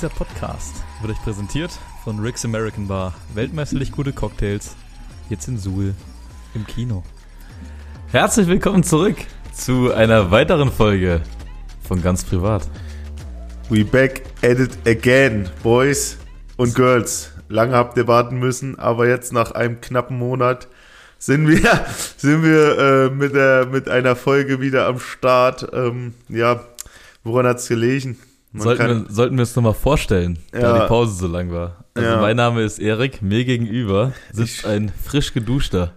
Dieser Podcast wird euch präsentiert von Rick's American Bar. Weltmeisterlich gute Cocktails. Jetzt in Suhl im Kino. Herzlich willkommen zurück zu einer weiteren Folge von Ganz Privat. We back at it again, Boys und Girls. Lange habt ihr warten müssen, aber jetzt nach einem knappen Monat sind wir, sind wir äh, mit, der, mit einer Folge wieder am Start. Ähm, ja, woran hat's gelegen? Man sollten, wir, sollten wir uns nochmal vorstellen, ja. da die Pause so lang war. Also ja. mein Name ist Erik, mir gegenüber sitzt ich, ein frisch geduschter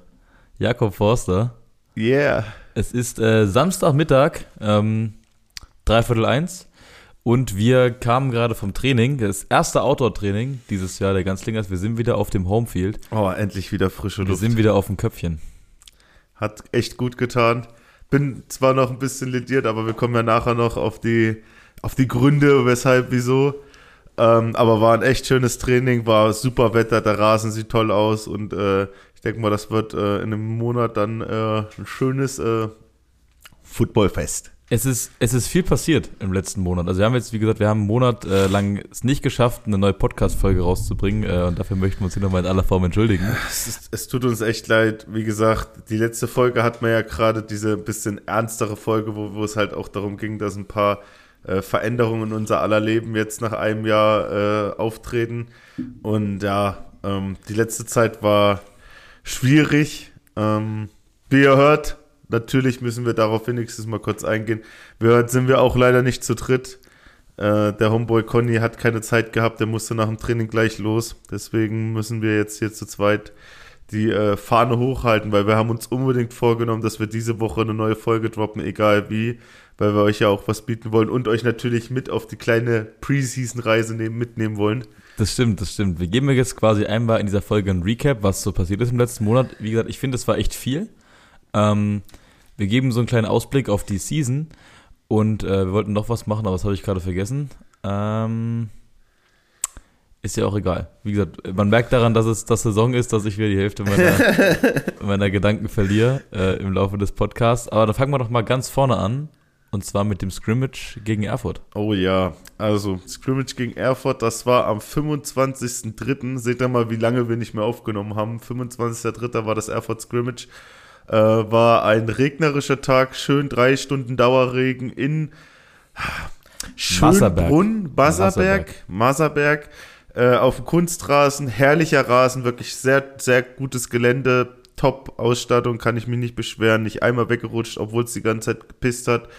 Jakob Forster. Yeah. Es ist äh, Samstagmittag, ähm, dreiviertel eins. Und wir kamen gerade vom Training, das erste Outdoor-Training dieses Jahr der Ganzlingers. Wir sind wieder auf dem Homefield. Oh, endlich wieder frische Luft. Wir sind wieder auf dem Köpfchen. Hat echt gut getan. Bin zwar noch ein bisschen lediert, aber wir kommen ja nachher noch auf die auf die Gründe, weshalb, wieso. Ähm, aber war ein echt schönes Training, war super Wetter, der Rasen sieht toll aus und äh, ich denke mal, das wird äh, in einem Monat dann äh, ein schönes äh, Footballfest. Es ist, es ist viel passiert im letzten Monat. Also wir haben jetzt, wie gesagt, wir haben einen Monat äh, lang es nicht geschafft, eine neue Podcast-Folge rauszubringen äh, und dafür möchten wir uns hier nochmal in aller Form entschuldigen. Es, ist, es, tut uns echt leid. Wie gesagt, die letzte Folge hat man ja gerade diese bisschen ernstere Folge, wo, wo es halt auch darum ging, dass ein paar äh, Veränderungen in unser aller Leben jetzt nach einem Jahr äh, auftreten. Und ja, ähm, die letzte Zeit war schwierig. Ähm, wie ihr hört, natürlich müssen wir darauf wenigstens mal kurz eingehen. Wie ihr hört, sind wir auch leider nicht zu dritt. Äh, der Homeboy Conny hat keine Zeit gehabt, der musste nach dem Training gleich los. Deswegen müssen wir jetzt hier zu zweit die äh, Fahne hochhalten, weil wir haben uns unbedingt vorgenommen, dass wir diese Woche eine neue Folge droppen, egal wie weil wir euch ja auch was bieten wollen und euch natürlich mit auf die kleine Preseason-Reise mitnehmen wollen. Das stimmt, das stimmt. Wir geben jetzt quasi einmal in dieser Folge ein Recap, was so passiert ist im letzten Monat. Wie gesagt, ich finde, es war echt viel. Ähm, wir geben so einen kleinen Ausblick auf die Season und äh, wir wollten noch was machen, aber das habe ich gerade vergessen. Ähm, ist ja auch egal. Wie gesagt, man merkt daran, dass es das Saison ist, dass ich wieder die Hälfte meiner, meiner Gedanken verliere äh, im Laufe des Podcasts. Aber da fangen wir doch mal ganz vorne an. Und zwar mit dem Scrimmage gegen Erfurt. Oh ja, also Scrimmage gegen Erfurt, das war am 25.03. Seht ihr mal, wie lange wir nicht mehr aufgenommen haben. 25.03. war das Erfurt Scrimmage. Äh, war ein regnerischer Tag, schön drei Stunden Dauerregen in Schönbrunn, Basserberg, Maserberg, äh, auf Kunstrasen, herrlicher Rasen, wirklich sehr, sehr gutes Gelände, Top-Ausstattung, kann ich mich nicht beschweren, nicht einmal weggerutscht, obwohl es die ganze Zeit gepisst hat.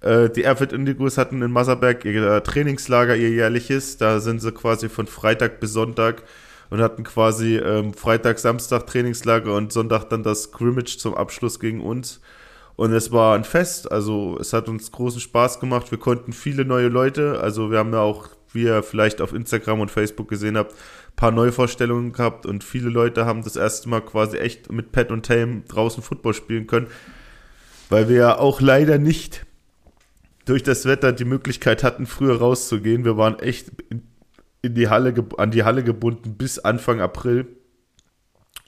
Äh, die Erfurt Indigos hatten in Masserberg ihr Trainingslager, ihr jährliches. Da sind sie quasi von Freitag bis Sonntag und hatten quasi ähm, Freitag, Samstag Trainingslager und Sonntag dann das Scrimmage zum Abschluss gegen uns. Und es war ein Fest, also es hat uns großen Spaß gemacht. Wir konnten viele neue Leute, also wir haben ja auch, wie ihr vielleicht auf Instagram und Facebook gesehen habt, ein paar Neuvorstellungen gehabt und viele Leute haben das erste Mal quasi echt mit Pat und Tame draußen Football spielen können, weil wir ja auch leider nicht durch das Wetter die Möglichkeit hatten, früher rauszugehen. Wir waren echt in die Halle, an die Halle gebunden bis Anfang April.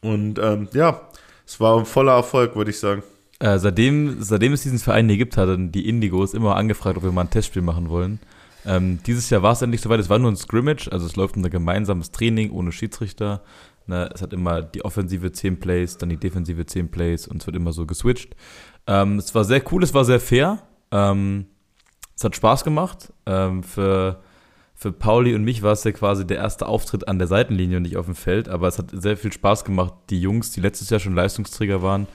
Und ähm, ja, es war ein voller Erfolg, würde ich sagen. Äh, seitdem, seitdem es diesen Verein hier gibt, hatten die Indigos immer angefragt, ob wir mal ein Testspiel machen wollen. Ähm, dieses Jahr war es endlich soweit, es war nur ein Scrimmage, also es läuft ein gemeinsames Training ohne Schiedsrichter. Ne, es hat immer die offensive 10 Plays, dann die defensive 10 Plays und es wird immer so geswitcht. Ähm, es war sehr cool, es war sehr fair. Ähm, es hat Spaß gemacht. Ähm, für, für Pauli und mich war es ja quasi der erste Auftritt an der Seitenlinie und nicht auf dem Feld, aber es hat sehr viel Spaß gemacht, die Jungs, die letztes Jahr schon Leistungsträger waren,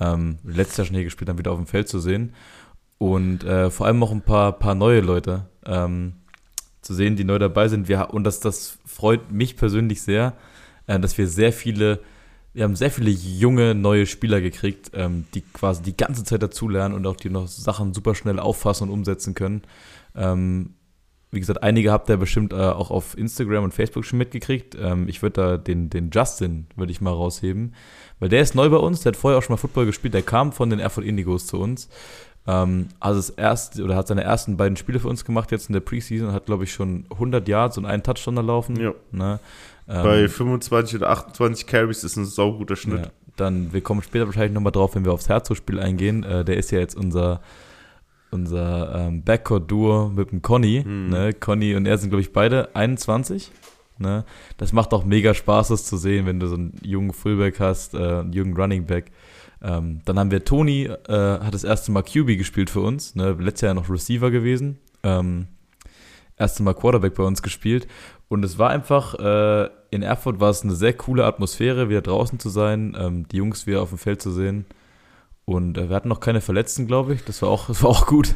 ähm, letztes Jahr schon hier gespielt haben, wieder auf dem Feld zu sehen. Und äh, vor allem auch ein paar, paar neue Leute ähm, zu sehen, die neu dabei sind. Wir, und das, das freut mich persönlich sehr, äh, dass wir sehr viele wir haben sehr viele junge, neue Spieler gekriegt, ähm, die quasi die ganze Zeit dazulernen und auch die noch Sachen super schnell auffassen und umsetzen können. Ähm, wie gesagt, einige habt ihr bestimmt äh, auch auf Instagram und Facebook schon mitgekriegt. Ähm, ich würde da den, den Justin, würde ich mal rausheben, weil der ist neu bei uns, der hat vorher auch schon mal Football gespielt, der kam von den Erfurt Indigos zu uns. Ähm, also das erste, oder hat seine ersten beiden Spiele für uns gemacht jetzt in der Preseason, hat glaube ich schon 100 Yards und einen Touchdown erlaufen. Ja. Ne? Bei ähm, 25 oder 28 Carries ist ein sauguter Schnitt. Ja, dann, wir kommen später wahrscheinlich nochmal drauf, wenn wir aufs Herzog-Spiel eingehen. Äh, der ist ja jetzt unser, unser ähm, Backcourt-Duo mit dem Conny. Mhm. Ne? Conny und er sind, glaube ich, beide 21. Ne? Das macht auch mega Spaß, das zu sehen, wenn du so einen jungen Fullback hast, äh, einen jungen Running Back. Ähm, dann haben wir Tony, äh, hat das erste Mal QB gespielt für uns. Ne? Letztes Jahr noch Receiver gewesen. Ähm, erste Mal Quarterback bei uns gespielt. Und es war einfach, äh, in Erfurt war es eine sehr coole Atmosphäre, wieder draußen zu sein, ähm, die Jungs wieder auf dem Feld zu sehen. Und äh, wir hatten noch keine Verletzten, glaube ich. Das war auch, das war auch gut,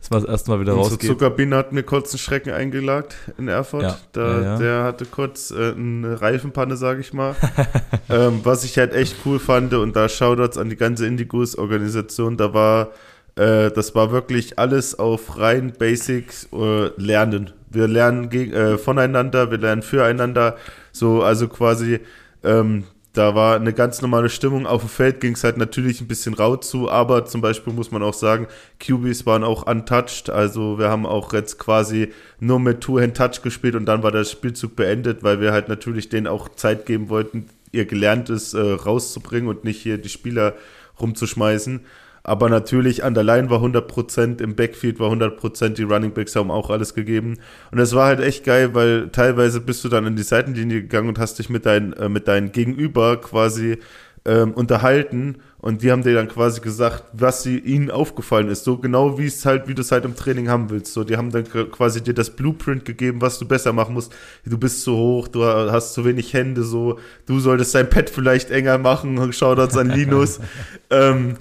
dass man das erste Mal wieder Unsere rausgeht. Zuckerbiene hat mir kurz einen Schrecken eingelagt in Erfurt. Ja, da, ja. Der hatte kurz äh, eine Reifenpanne, sage ich mal. ähm, was ich halt echt cool fand und da Shoutouts an die ganze Indigos-Organisation, da war, äh, das war wirklich alles auf rein Basics äh, Lernen. Wir lernen gegen, äh, voneinander, wir lernen füreinander. So, also quasi ähm, da war eine ganz normale Stimmung. Auf dem Feld ging es halt natürlich ein bisschen rau zu, aber zum Beispiel muss man auch sagen, QBs waren auch untouched. Also wir haben auch jetzt quasi nur mit Two-Hand-Touch gespielt und dann war der Spielzug beendet, weil wir halt natürlich denen auch Zeit geben wollten, ihr Gelerntes äh, rauszubringen und nicht hier die Spieler rumzuschmeißen. Aber natürlich an der Line war 100%, im Backfield war 100%, die Running Backs haben auch alles gegeben. Und es war halt echt geil, weil teilweise bist du dann in die Seitenlinie gegangen und hast dich mit, dein, äh, mit deinem Gegenüber quasi ähm, unterhalten und die haben dir dann quasi gesagt, was sie ihnen aufgefallen ist. So genau wie es halt, wie du es halt im Training haben willst. So, die haben dann quasi dir das Blueprint gegeben, was du besser machen musst. Du bist zu hoch, du hast zu wenig Hände, so, du solltest dein Pad vielleicht enger machen. Shoutouts an Linus. ähm,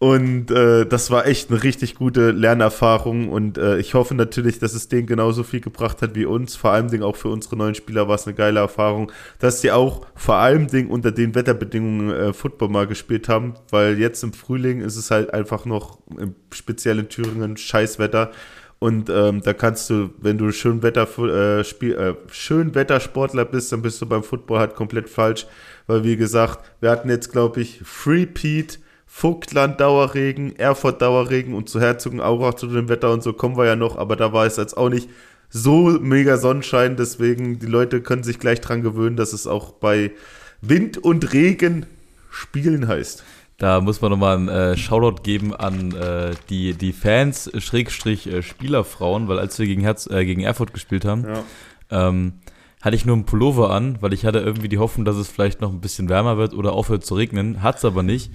und äh, das war echt eine richtig gute Lernerfahrung und äh, ich hoffe natürlich, dass es denen genauso viel gebracht hat wie uns. Vor allem Dingen auch für unsere neuen Spieler war es eine geile Erfahrung, dass sie auch vor allem Dingen unter den Wetterbedingungen äh, Football mal gespielt haben, weil jetzt im Frühling ist es halt einfach noch speziell in Thüringen Scheißwetter. Und ähm, da kannst du, wenn du schön Wetter äh, Spiel, äh, schön Wettersportler bist, dann bist du beim Football halt komplett falsch, weil wie gesagt, wir hatten jetzt glaube ich Free Pete Vogtland Dauerregen, Erfurt Dauerregen und zu Herzogenaurach zu dem Wetter und so kommen wir ja noch, aber da war es jetzt auch nicht so mega Sonnenschein, deswegen die Leute können sich gleich dran gewöhnen, dass es auch bei Wind und Regen spielen heißt. Da muss man nochmal einen äh, Shoutout geben an äh, die, die Fans, Schrägstrich äh, Spielerfrauen, weil als wir gegen, Herz, äh, gegen Erfurt gespielt haben, ja. ähm, hatte ich nur einen Pullover an, weil ich hatte irgendwie die Hoffnung, dass es vielleicht noch ein bisschen wärmer wird oder aufhört zu regnen. Hat es aber nicht.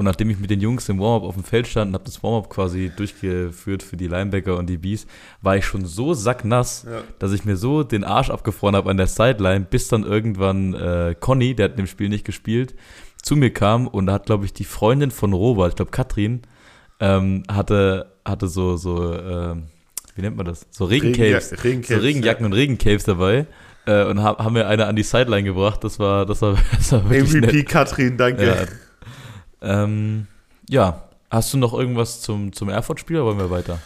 Und nachdem ich mit den Jungs im Warm-Up auf dem Feld stand und habe das Warm-Up quasi durchgeführt für die Linebacker und die Bees, war ich schon so sacknass, ja. dass ich mir so den Arsch abgefroren habe an der Sideline, bis dann irgendwann äh, Conny, der hat in dem Spiel nicht gespielt, zu mir kam und da hat, glaube ich, die Freundin von Robert, ich glaube Katrin, ähm, hatte, hatte so, so äh, wie nennt man das? So Regencaves, Regen, Regencaves so Regenjacken ja. und Regencaves dabei. Äh, und hab, haben mir eine an die Sideline gebracht. Das war, das war, das war wirklich MVP nett. Katrin, danke. Ja, ähm, ja, hast du noch irgendwas zum, zum Erfurt-Spiel oder wollen wir weiter?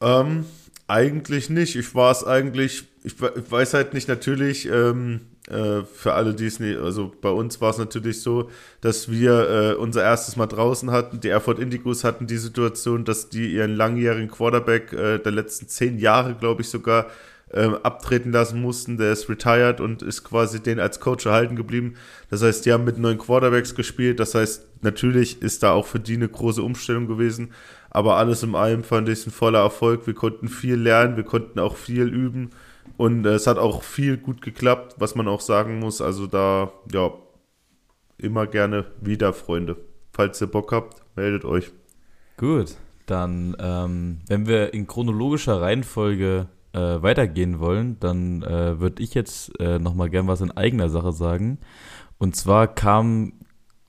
Ähm, eigentlich nicht. Ich war es eigentlich, ich, ich, weiß halt nicht natürlich, ähm, äh, für alle, die es nicht, also bei uns war es natürlich so, dass wir äh, unser erstes Mal draußen hatten. Die Erfurt Indigos hatten die Situation, dass die ihren langjährigen Quarterback äh, der letzten zehn Jahre, glaube ich, sogar ähm, abtreten lassen mussten. Der ist retired und ist quasi den als Coach erhalten geblieben. Das heißt, die haben mit neuen Quarterbacks gespielt. Das heißt, natürlich ist da auch für die eine große Umstellung gewesen. Aber alles in allem fand ich ein voller Erfolg. Wir konnten viel lernen, wir konnten auch viel üben. Und äh, es hat auch viel gut geklappt, was man auch sagen muss. Also da, ja, immer gerne wieder, Freunde. Falls ihr Bock habt, meldet euch. Gut, dann, ähm, wenn wir in chronologischer Reihenfolge äh, weitergehen wollen, dann äh, würde ich jetzt äh, nochmal gern was in eigener Sache sagen. Und zwar kam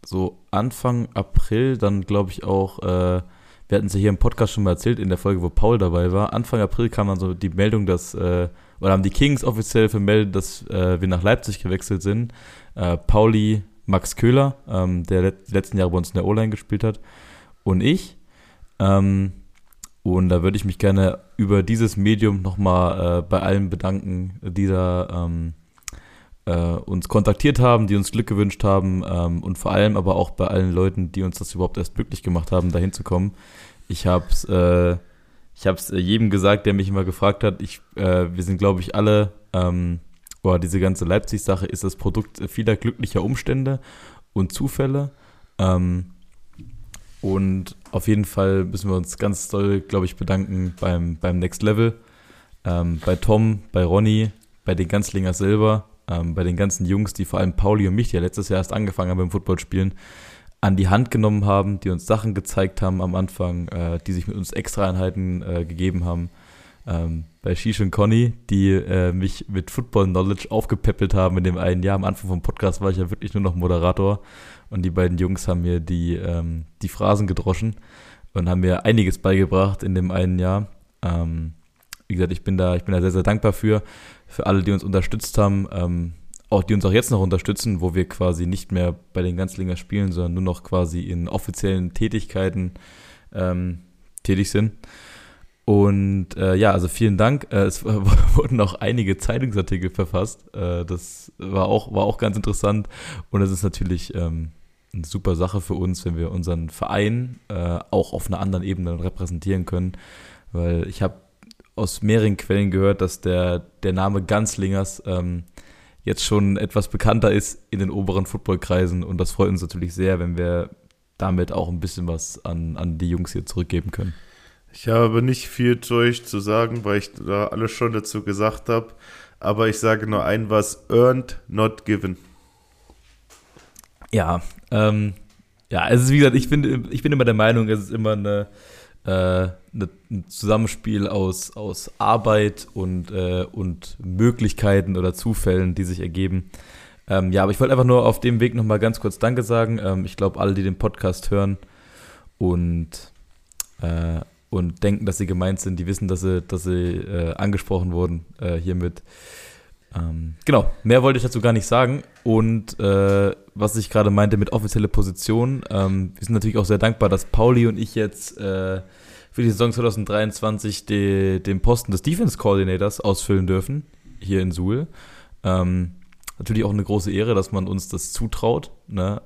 so Anfang April dann, glaube ich, auch, äh, wir hatten es ja hier im Podcast schon mal erzählt, in der Folge, wo Paul dabei war. Anfang April kam dann so die Meldung, dass, äh, oder haben die Kings offiziell vermeldet, dass äh, wir nach Leipzig gewechselt sind. Äh, Pauli Max Köhler, ähm, der die letzten Jahre bei uns in der O-Line gespielt hat, und ich. Ähm, und da würde ich mich gerne über dieses Medium nochmal äh, bei allen bedanken, die da ähm, äh, uns kontaktiert haben, die uns Glück gewünscht haben ähm, und vor allem aber auch bei allen Leuten, die uns das überhaupt erst möglich gemacht haben, dahin zu kommen. Ich habe es äh, ich hab's jedem gesagt, der mich immer gefragt hat. Ich, äh, wir sind, glaube ich, alle, ähm, boah, diese ganze Leipzig-Sache ist das Produkt vieler glücklicher Umstände und Zufälle. Ähm, Und auf jeden Fall müssen wir uns ganz doll, glaube ich, bedanken beim, beim Next Level, ähm, bei Tom, bei Ronny, bei den Ganzlingers selber, ähm, bei den ganzen Jungs, die vor allem Pauli und mich, die ja letztes Jahr erst angefangen haben beim Footballspielen, an die Hand genommen haben, die uns Sachen gezeigt haben am Anfang, äh, die sich mit uns Extra-Einheiten äh, gegeben haben. Ähm, bei Shish und Conny, die äh, mich mit Football-Knowledge aufgepäppelt haben in dem einen Jahr. Am Anfang vom Podcast war ich ja wirklich nur noch Moderator und die beiden Jungs haben mir die, ähm, die Phrasen gedroschen und haben mir einiges beigebracht in dem einen Jahr. Ähm, wie gesagt, ich bin da, ich bin da sehr, sehr dankbar für, für alle, die uns unterstützt haben, ähm, auch die uns auch jetzt noch unterstützen, wo wir quasi nicht mehr bei den Ganzlinger spielen, sondern nur noch quasi in offiziellen Tätigkeiten ähm, tätig sind. Und äh, ja, also vielen Dank. Äh, es wurden auch einige Zeitungsartikel verfasst. Äh, das war auch, war auch ganz interessant. Und es ist natürlich ähm, eine super Sache für uns, wenn wir unseren Verein äh, auch auf einer anderen Ebene repräsentieren können. Weil ich habe aus mehreren Quellen gehört, dass der, der Name Ganzlingers ähm, jetzt schon etwas bekannter ist in den oberen Footballkreisen. Und das freut uns natürlich sehr, wenn wir damit auch ein bisschen was an, an die Jungs hier zurückgeben können. Ich habe nicht viel zu euch zu sagen, weil ich da alles schon dazu gesagt habe. Aber ich sage nur ein was: earned, not given. Ja, ähm, ja, es ist wie gesagt, ich bin, ich bin immer der Meinung, es ist immer eine, äh, eine ein Zusammenspiel aus, aus Arbeit und, äh, und Möglichkeiten oder Zufällen, die sich ergeben. Ähm, ja, aber ich wollte einfach nur auf dem Weg nochmal ganz kurz Danke sagen. Ähm, ich glaube, alle, die den Podcast hören und, äh, und denken, dass sie gemeint sind, die wissen, dass sie, dass sie äh, angesprochen wurden äh, hiermit. Ähm, genau, mehr wollte ich dazu gar nicht sagen. Und äh, was ich gerade meinte mit offizielle Position, ähm, wir sind natürlich auch sehr dankbar, dass Pauli und ich jetzt äh, für die Saison 2023 die, den Posten des Defense Coordinators ausfüllen dürfen, hier in Suhl. Ähm, natürlich auch eine große Ehre, dass man uns das zutraut. Ne?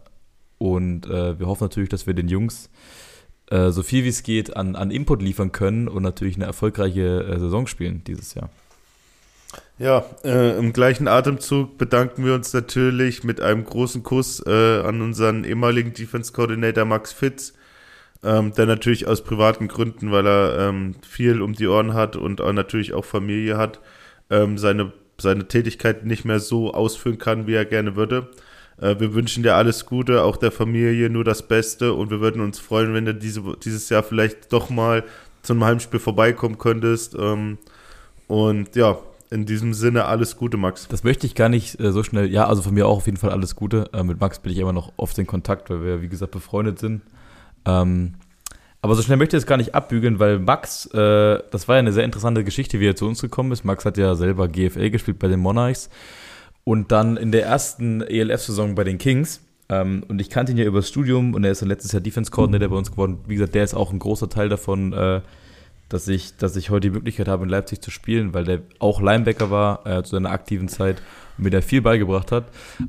Und äh, wir hoffen natürlich, dass wir den Jungs äh, so viel wie es geht an, an Input liefern können und natürlich eine erfolgreiche äh, Saison spielen dieses Jahr. Ja, äh, im gleichen Atemzug bedanken wir uns natürlich mit einem großen Kuss äh, an unseren ehemaligen Defense Coordinator Max Fitz, ähm, der natürlich aus privaten Gründen, weil er ähm, viel um die Ohren hat und auch natürlich auch Familie hat, ähm, seine, seine Tätigkeit nicht mehr so ausführen kann, wie er gerne würde. Äh, wir wünschen dir alles Gute, auch der Familie nur das Beste und wir würden uns freuen, wenn du diese, dieses Jahr vielleicht doch mal zum Heimspiel vorbeikommen könntest. Ähm, und ja, in diesem Sinne alles Gute, Max. Das möchte ich gar nicht äh, so schnell. Ja, also von mir auch auf jeden Fall alles Gute. Äh, mit Max bin ich immer noch oft in Kontakt, weil wir, wie gesagt, befreundet sind. Ähm, aber so schnell möchte ich es gar nicht abbügeln, weil Max, äh, das war ja eine sehr interessante Geschichte, wie er zu uns gekommen ist. Max hat ja selber GFL gespielt bei den Monarchs und dann in der ersten ELF-Saison bei den Kings. Ähm, und ich kannte ihn ja über das Studium und er ist dann letztes Jahr Defense Coordinator bei uns geworden. Wie gesagt, der ist auch ein großer Teil davon, äh, dass ich, dass ich heute die Möglichkeit habe, in Leipzig zu spielen, weil der auch Linebacker war äh, zu seiner aktiven Zeit und mir da viel beigebracht hat.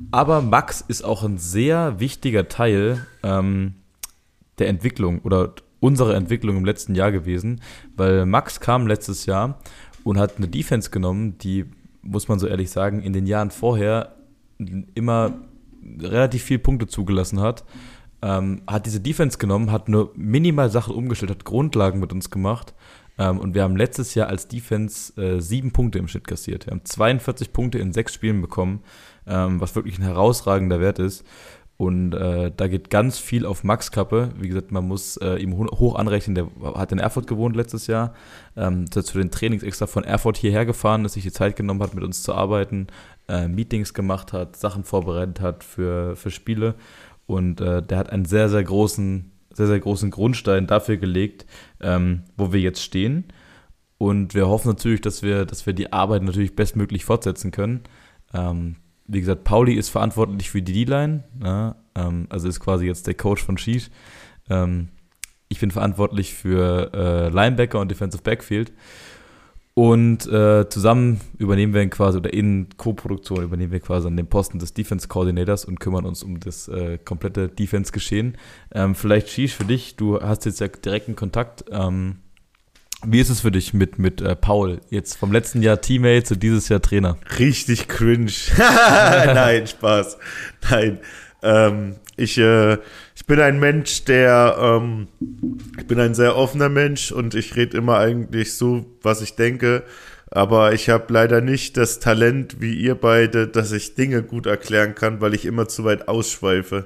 Aber Max ist auch ein sehr wichtiger Teil ähm, der Entwicklung oder unserer Entwicklung im letzten Jahr gewesen, weil Max kam letztes Jahr und hat eine Defense genommen, die, muss man so ehrlich sagen, in den Jahren vorher immer relativ viel Punkte zugelassen hat. Ähm, hat diese Defense genommen, hat nur minimal Sachen umgestellt, hat Grundlagen mit uns gemacht ähm, und wir haben letztes Jahr als Defense äh, sieben Punkte im Schnitt kassiert. Wir haben 42 Punkte in sechs Spielen bekommen, ähm, was wirklich ein herausragender Wert ist. Und äh, da geht ganz viel auf Max Kappe. Wie gesagt, man muss äh, ihm hoch anrechnen. Der hat in Erfurt gewohnt letztes Jahr. Ähm, der zu den Trainings extra von Erfurt hierher gefahren ist, sich die Zeit genommen hat, mit uns zu arbeiten, äh, Meetings gemacht hat, Sachen vorbereitet hat für, für Spiele. Und äh, der hat einen sehr, sehr großen sehr, sehr großen Grundstein dafür gelegt, ähm, wo wir jetzt stehen. Und wir hoffen natürlich, dass wir, dass wir die Arbeit natürlich bestmöglich fortsetzen können. Ähm, wie gesagt, Pauli ist verantwortlich für die D-Line, ne? ähm, also ist quasi jetzt der Coach von Sheet. Ähm, ich bin verantwortlich für äh, Linebacker und Defensive Backfield. Und äh, zusammen übernehmen wir quasi, oder in Co-Produktion übernehmen wir quasi an den Posten des Defense Coordinators und kümmern uns um das äh, komplette Defense-Geschehen. Ähm, vielleicht Shish für dich, du hast jetzt ja direkten Kontakt. Ähm, wie ist es für dich mit, mit äh, Paul? Jetzt vom letzten Jahr Teammate zu dieses Jahr Trainer. Richtig cringe. Nein, Spaß. Nein. Ähm, ich, äh, ich bin ein Mensch, der, ähm, ich bin ein sehr offener Mensch und ich rede immer eigentlich so, was ich denke. Aber ich habe leider nicht das Talent wie ihr beide, dass ich Dinge gut erklären kann, weil ich immer zu weit ausschweife.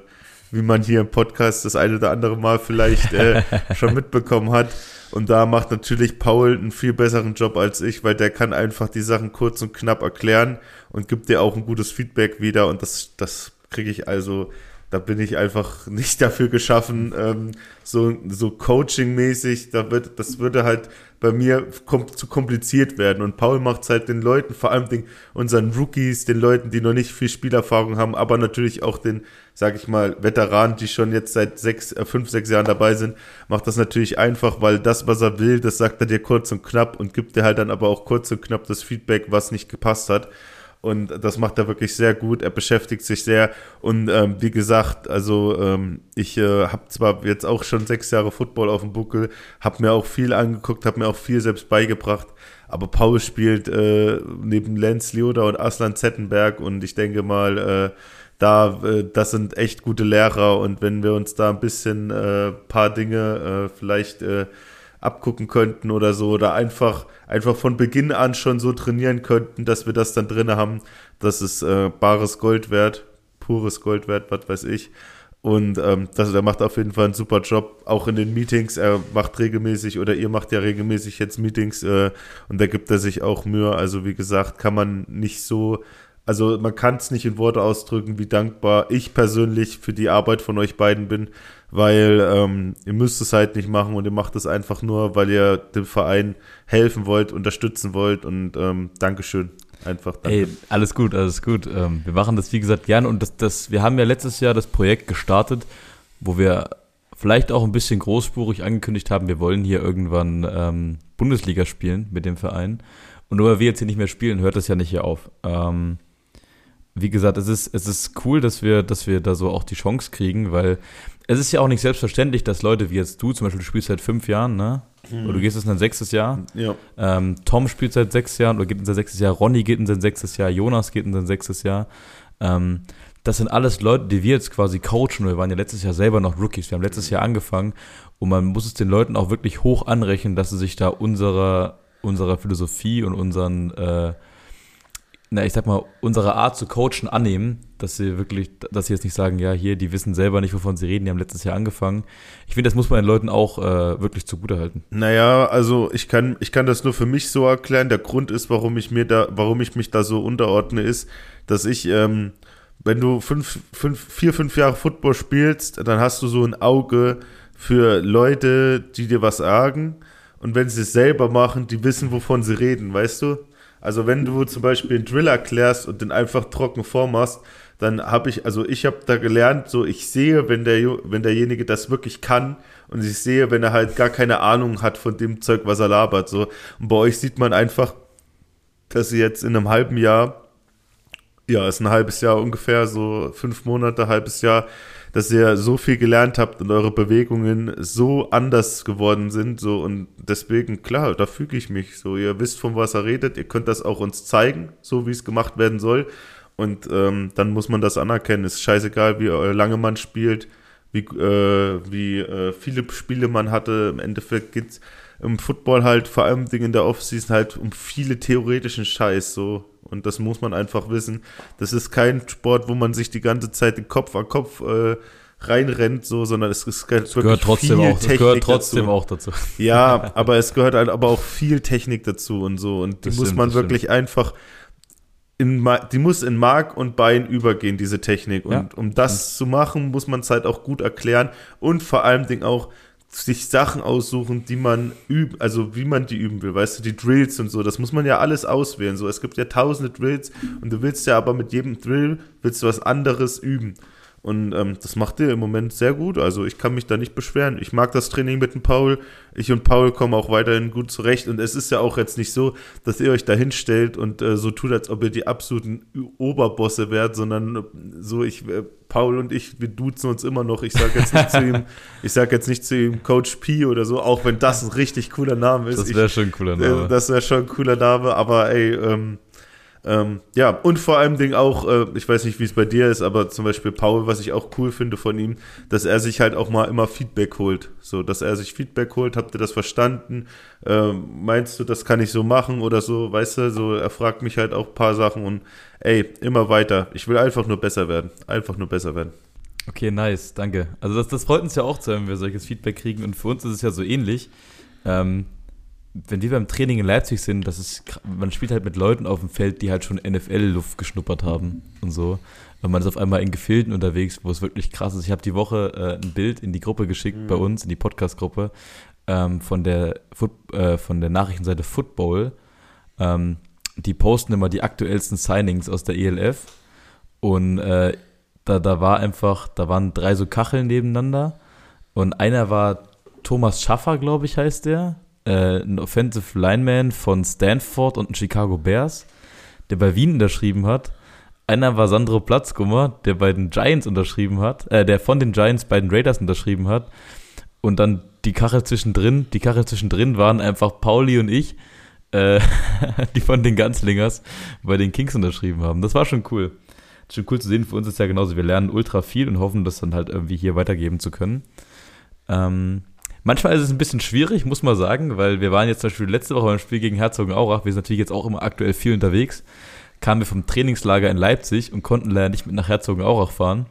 Wie man hier im Podcast das eine oder andere Mal vielleicht äh, schon mitbekommen hat. Und da macht natürlich Paul einen viel besseren Job als ich, weil der kann einfach die Sachen kurz und knapp erklären und gibt dir auch ein gutes Feedback wieder. Und das, das kriege ich also da bin ich einfach nicht dafür geschaffen, ähm, so, so Coaching-mäßig, da wird, das würde halt bei mir kom zu kompliziert werden. Und Paul macht es halt den Leuten, vor allem den, unseren Rookies, den Leuten, die noch nicht viel Spielerfahrung haben, aber natürlich auch den, sag ich mal, Veteranen, die schon jetzt seit sechs, äh, fünf, sechs Jahren dabei sind, macht das natürlich einfach, weil das, was er will, das sagt er dir kurz und knapp und gibt dir halt dann aber auch kurz und knapp das Feedback, was nicht gepasst hat. Und das macht er wirklich sehr gut. Er beschäftigt sich sehr. Und ähm, wie gesagt, also ähm, ich äh, habe zwar jetzt auch schon sechs Jahre Football auf dem Buckel, habe mir auch viel angeguckt, habe mir auch viel selbst beigebracht. Aber Paul spielt äh, neben Lenz Lioda und Aslan Zettenberg und ich denke mal, äh, da, äh, das sind echt gute Lehrer und wenn wir uns da ein bisschen äh, paar Dinge äh, vielleicht abgucken könnten oder so oder einfach, einfach von Beginn an schon so trainieren könnten, dass wir das dann drin haben. Das ist äh, bares Gold wert, pures Gold wert, was weiß ich. Und ähm, das, er macht auf jeden Fall einen super Job, auch in den Meetings. Er macht regelmäßig oder ihr macht ja regelmäßig jetzt Meetings äh, und da gibt er sich auch Mühe. Also wie gesagt, kann man nicht so also man kann es nicht in Worte ausdrücken, wie dankbar ich persönlich für die Arbeit von euch beiden bin, weil ähm, ihr müsst es halt nicht machen und ihr macht es einfach nur, weil ihr dem Verein helfen wollt, unterstützen wollt und ähm, Dankeschön. Einfach danke. Ey, alles gut, alles gut. Ähm, wir machen das wie gesagt gerne und das, das, wir haben ja letztes Jahr das Projekt gestartet, wo wir vielleicht auch ein bisschen großspurig angekündigt haben, wir wollen hier irgendwann ähm, Bundesliga spielen mit dem Verein. Und nur weil wir jetzt hier nicht mehr spielen, hört das ja nicht hier auf. Ähm, wie gesagt, es ist, es ist cool, dass wir, dass wir da so auch die Chance kriegen, weil es ist ja auch nicht selbstverständlich, dass Leute wie jetzt du, zum Beispiel, du spielst seit fünf Jahren, ne? Mhm. Oder du gehst jetzt in dein sechstes Jahr. Ja. Ähm, Tom spielt seit sechs Jahren oder geht in sein sechstes Jahr. Ronny geht in sein sechstes Jahr. Jonas geht in sein sechstes Jahr. Ähm, das sind alles Leute, die wir jetzt quasi coachen. Wir waren ja letztes Jahr selber noch Rookies. Wir haben letztes Jahr angefangen und man muss es den Leuten auch wirklich hoch anrechnen, dass sie sich da unserer, unserer Philosophie und unseren äh, na, ich sag mal, unsere Art zu coachen annehmen, dass sie wirklich, dass sie jetzt nicht sagen, ja, hier, die wissen selber nicht, wovon sie reden, die haben letztes Jahr angefangen. Ich finde, das muss man den Leuten auch äh, wirklich zugutehalten. Naja, also ich kann, ich kann das nur für mich so erklären. Der Grund ist, warum ich mir da, warum ich mich da so unterordne, ist, dass ich, ähm, wenn du fünf, fünf, vier, fünf Jahre Football spielst, dann hast du so ein Auge für Leute, die dir was sagen. Und wenn sie es selber machen, die wissen, wovon sie reden, weißt du? Also wenn du zum Beispiel einen Drill erklärst und den einfach trocken vormachst, dann habe ich, also ich habe da gelernt, so ich sehe, wenn der, wenn derjenige das wirklich kann und ich sehe, wenn er halt gar keine Ahnung hat von dem Zeug, was er labert, so. Und bei euch sieht man einfach, dass ihr jetzt in einem halben Jahr, ja, ist ein halbes Jahr ungefähr, so fünf Monate, halbes Jahr, dass ihr so viel gelernt habt und eure Bewegungen so anders geworden sind, so und deswegen, klar, da füge ich mich so. Ihr wisst, von was er redet, ihr könnt das auch uns zeigen, so wie es gemacht werden soll. Und ähm, dann muss man das anerkennen. Ist scheißegal, wie lange man spielt, wie, äh, wie äh, viele Spiele man hatte. Im Endeffekt geht es im Football halt vor allem in der Offseason halt um viele theoretischen Scheiß so und das muss man einfach wissen. Das ist kein Sport, wo man sich die ganze Zeit den Kopf an Kopf äh, reinrennt, so, sondern es, es gehört, gehört trotzdem auch, Technik gehört trotzdem dazu. auch dazu. Ja, aber es gehört halt aber auch viel Technik dazu und so. Und die das muss stimmt, man wirklich stimmt. einfach in, die muss in Mark und Bein übergehen, diese Technik. Und ja. um das zu machen, muss man es halt auch gut erklären und vor allem Ding auch sich Sachen aussuchen, die man übt, also wie man die üben will, weißt du, die Drills und so, das muss man ja alles auswählen. So, es gibt ja tausende Drills und du willst ja aber mit jedem Drill willst du was anderes üben. Und ähm, das macht ihr im Moment sehr gut. Also ich kann mich da nicht beschweren. Ich mag das Training mit dem Paul. Ich und Paul kommen auch weiterhin gut zurecht. Und es ist ja auch jetzt nicht so, dass ihr euch da hinstellt und äh, so tut, als ob ihr die absoluten Oberbosse wärt, sondern äh, so ich, äh, Paul und ich, wir duzen uns immer noch. Ich sage jetzt nicht zu ihm, ich sage jetzt nicht zu ihm Coach P oder so, auch wenn das ein richtig cooler Name ist. Das wäre schon ein cooler Name. Äh, das wäre schon ein cooler Name, aber ey, ähm, Ähm, ja, und vor allem Ding auch, äh, ich weiß nicht, wie es bei dir ist, aber zum Beispiel Paul, was ich auch cool finde von ihm, dass er sich halt auch mal immer Feedback holt. So, dass er sich Feedback holt, habt ihr das verstanden? Ähm, meinst du, das kann ich so machen oder so? Weißt du, so, er fragt mich halt auch ein paar Sachen und ey, immer weiter. Ich will einfach nur besser werden. Einfach nur besser werden. Okay, nice, danke. Also das, das freut uns ja auch zu hören, wenn wir solches Feedback kriegen und für uns ist es ja so ähnlich. Ähm, wenn wir beim Training in Leipzig sind, das ist, man spielt halt mit Leuten auf dem Feld, die halt schon NFL-Luft geschnuppert haben und so. Und man ist auf einmal in Gefilden unterwegs, wo es wirklich krass ist. Ich habe die Woche äh, ein Bild in die Gruppe geschickt, mhm. bei uns, in die Podcast-Gruppe, ähm, von, der äh, von der Nachrichtenseite Football. Ähm, die posten immer die aktuellsten Signings aus der ELF. Und äh, da, da war einfach, da waren drei so Kacheln nebeneinander. Und einer war Thomas Schaffer, glaube ich, heißt der äh, ein Offensive Lineman von Stanford und ein Chicago Bears, der bei Wien unterschrieben hat. Einer war Sandro Platzgummer, der bei den Giants unterschrieben hat, äh, der von den Giants bei den Raiders unterschrieben hat. Und dann die Kachel zwischendrin, die Kachel zwischendrin waren einfach Pauli und ich, äh, die von den Ganzlingers bei den Kings unterschrieben haben. Das war schon cool. Schon cool zu sehen. Für uns ist ja genauso. Wir lernen ultra viel und hoffen, das dann halt irgendwie hier weitergeben zu können. Ähm, Manchmal ist es ein bisschen schwierig, muss man sagen, weil wir waren jetzt zum Beispiel letzte Woche beim Spiel gegen Herzogenaurach. Wir sind natürlich jetzt auch immer aktuell viel unterwegs. Kamen wir vom Trainingslager in Leipzig und konnten leider nicht mit nach Herzogenaurach fahren.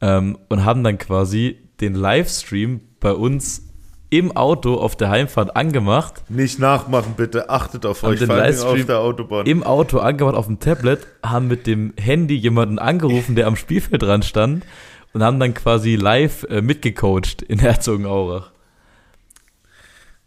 Ähm, und haben dann quasi den Livestream bei uns im Auto auf der Heimfahrt angemacht. Nicht nachmachen, bitte. Achtet auf euch, den Livestream auf der Autobahn. Im Auto angemacht auf dem Tablet, haben mit dem Handy jemanden angerufen, der am Spielfeld dran stand und haben dann quasi live äh, mitgecoacht in Herzogenaurach.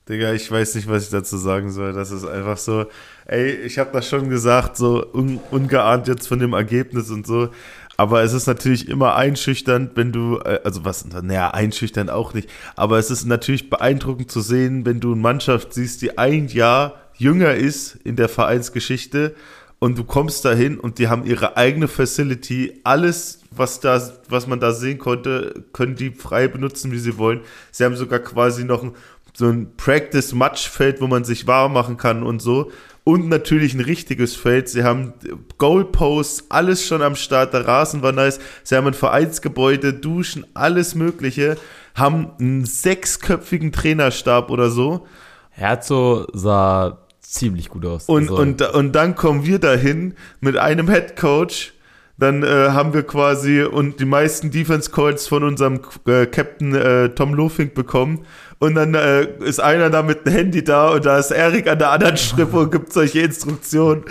Digga, ich weiß nicht, was ich dazu sagen soll. Das ist einfach so, ey, ich habe das schon gesagt, so un, ungeahnt jetzt von dem Ergebnis und so. Aber es ist natürlich immer einschüchternd, wenn du, äh, also was, naja, einschüchternd auch nicht, aber es ist natürlich beeindruckend zu sehen, wenn du eine Mannschaft siehst, die ein Jahr jünger ist in der Vereinsgeschichte und du kommst dahin und die haben ihre eigene Facility, alles, was da, was man da sehen konnte, können die frei benutzen, wie sie wollen. Sie haben sogar quasi noch ein so ein Practice-Match-Feld, wo man sich warm machen kann und so. Und natürlich ein richtiges Feld. Sie haben Goalposts, alles schon am Start. Der Rasen war nice. Sie haben ein Vereinsgebäude, Duschen, alles Mögliche. Haben einen sechsköpfigen Trainerstab oder so. Herzo sah ziemlich gut aus. Und, also. und, und dann kommen wir dahin mit einem Head Coach. Dann äh, haben wir quasi und die meisten Defense Calls von unserem äh, Captain äh, Tom Lofink bekommen und dann äh, ist einer da mit einem Handy da und da ist Erik an der anderen Strippe und gibt solche Instruktionen.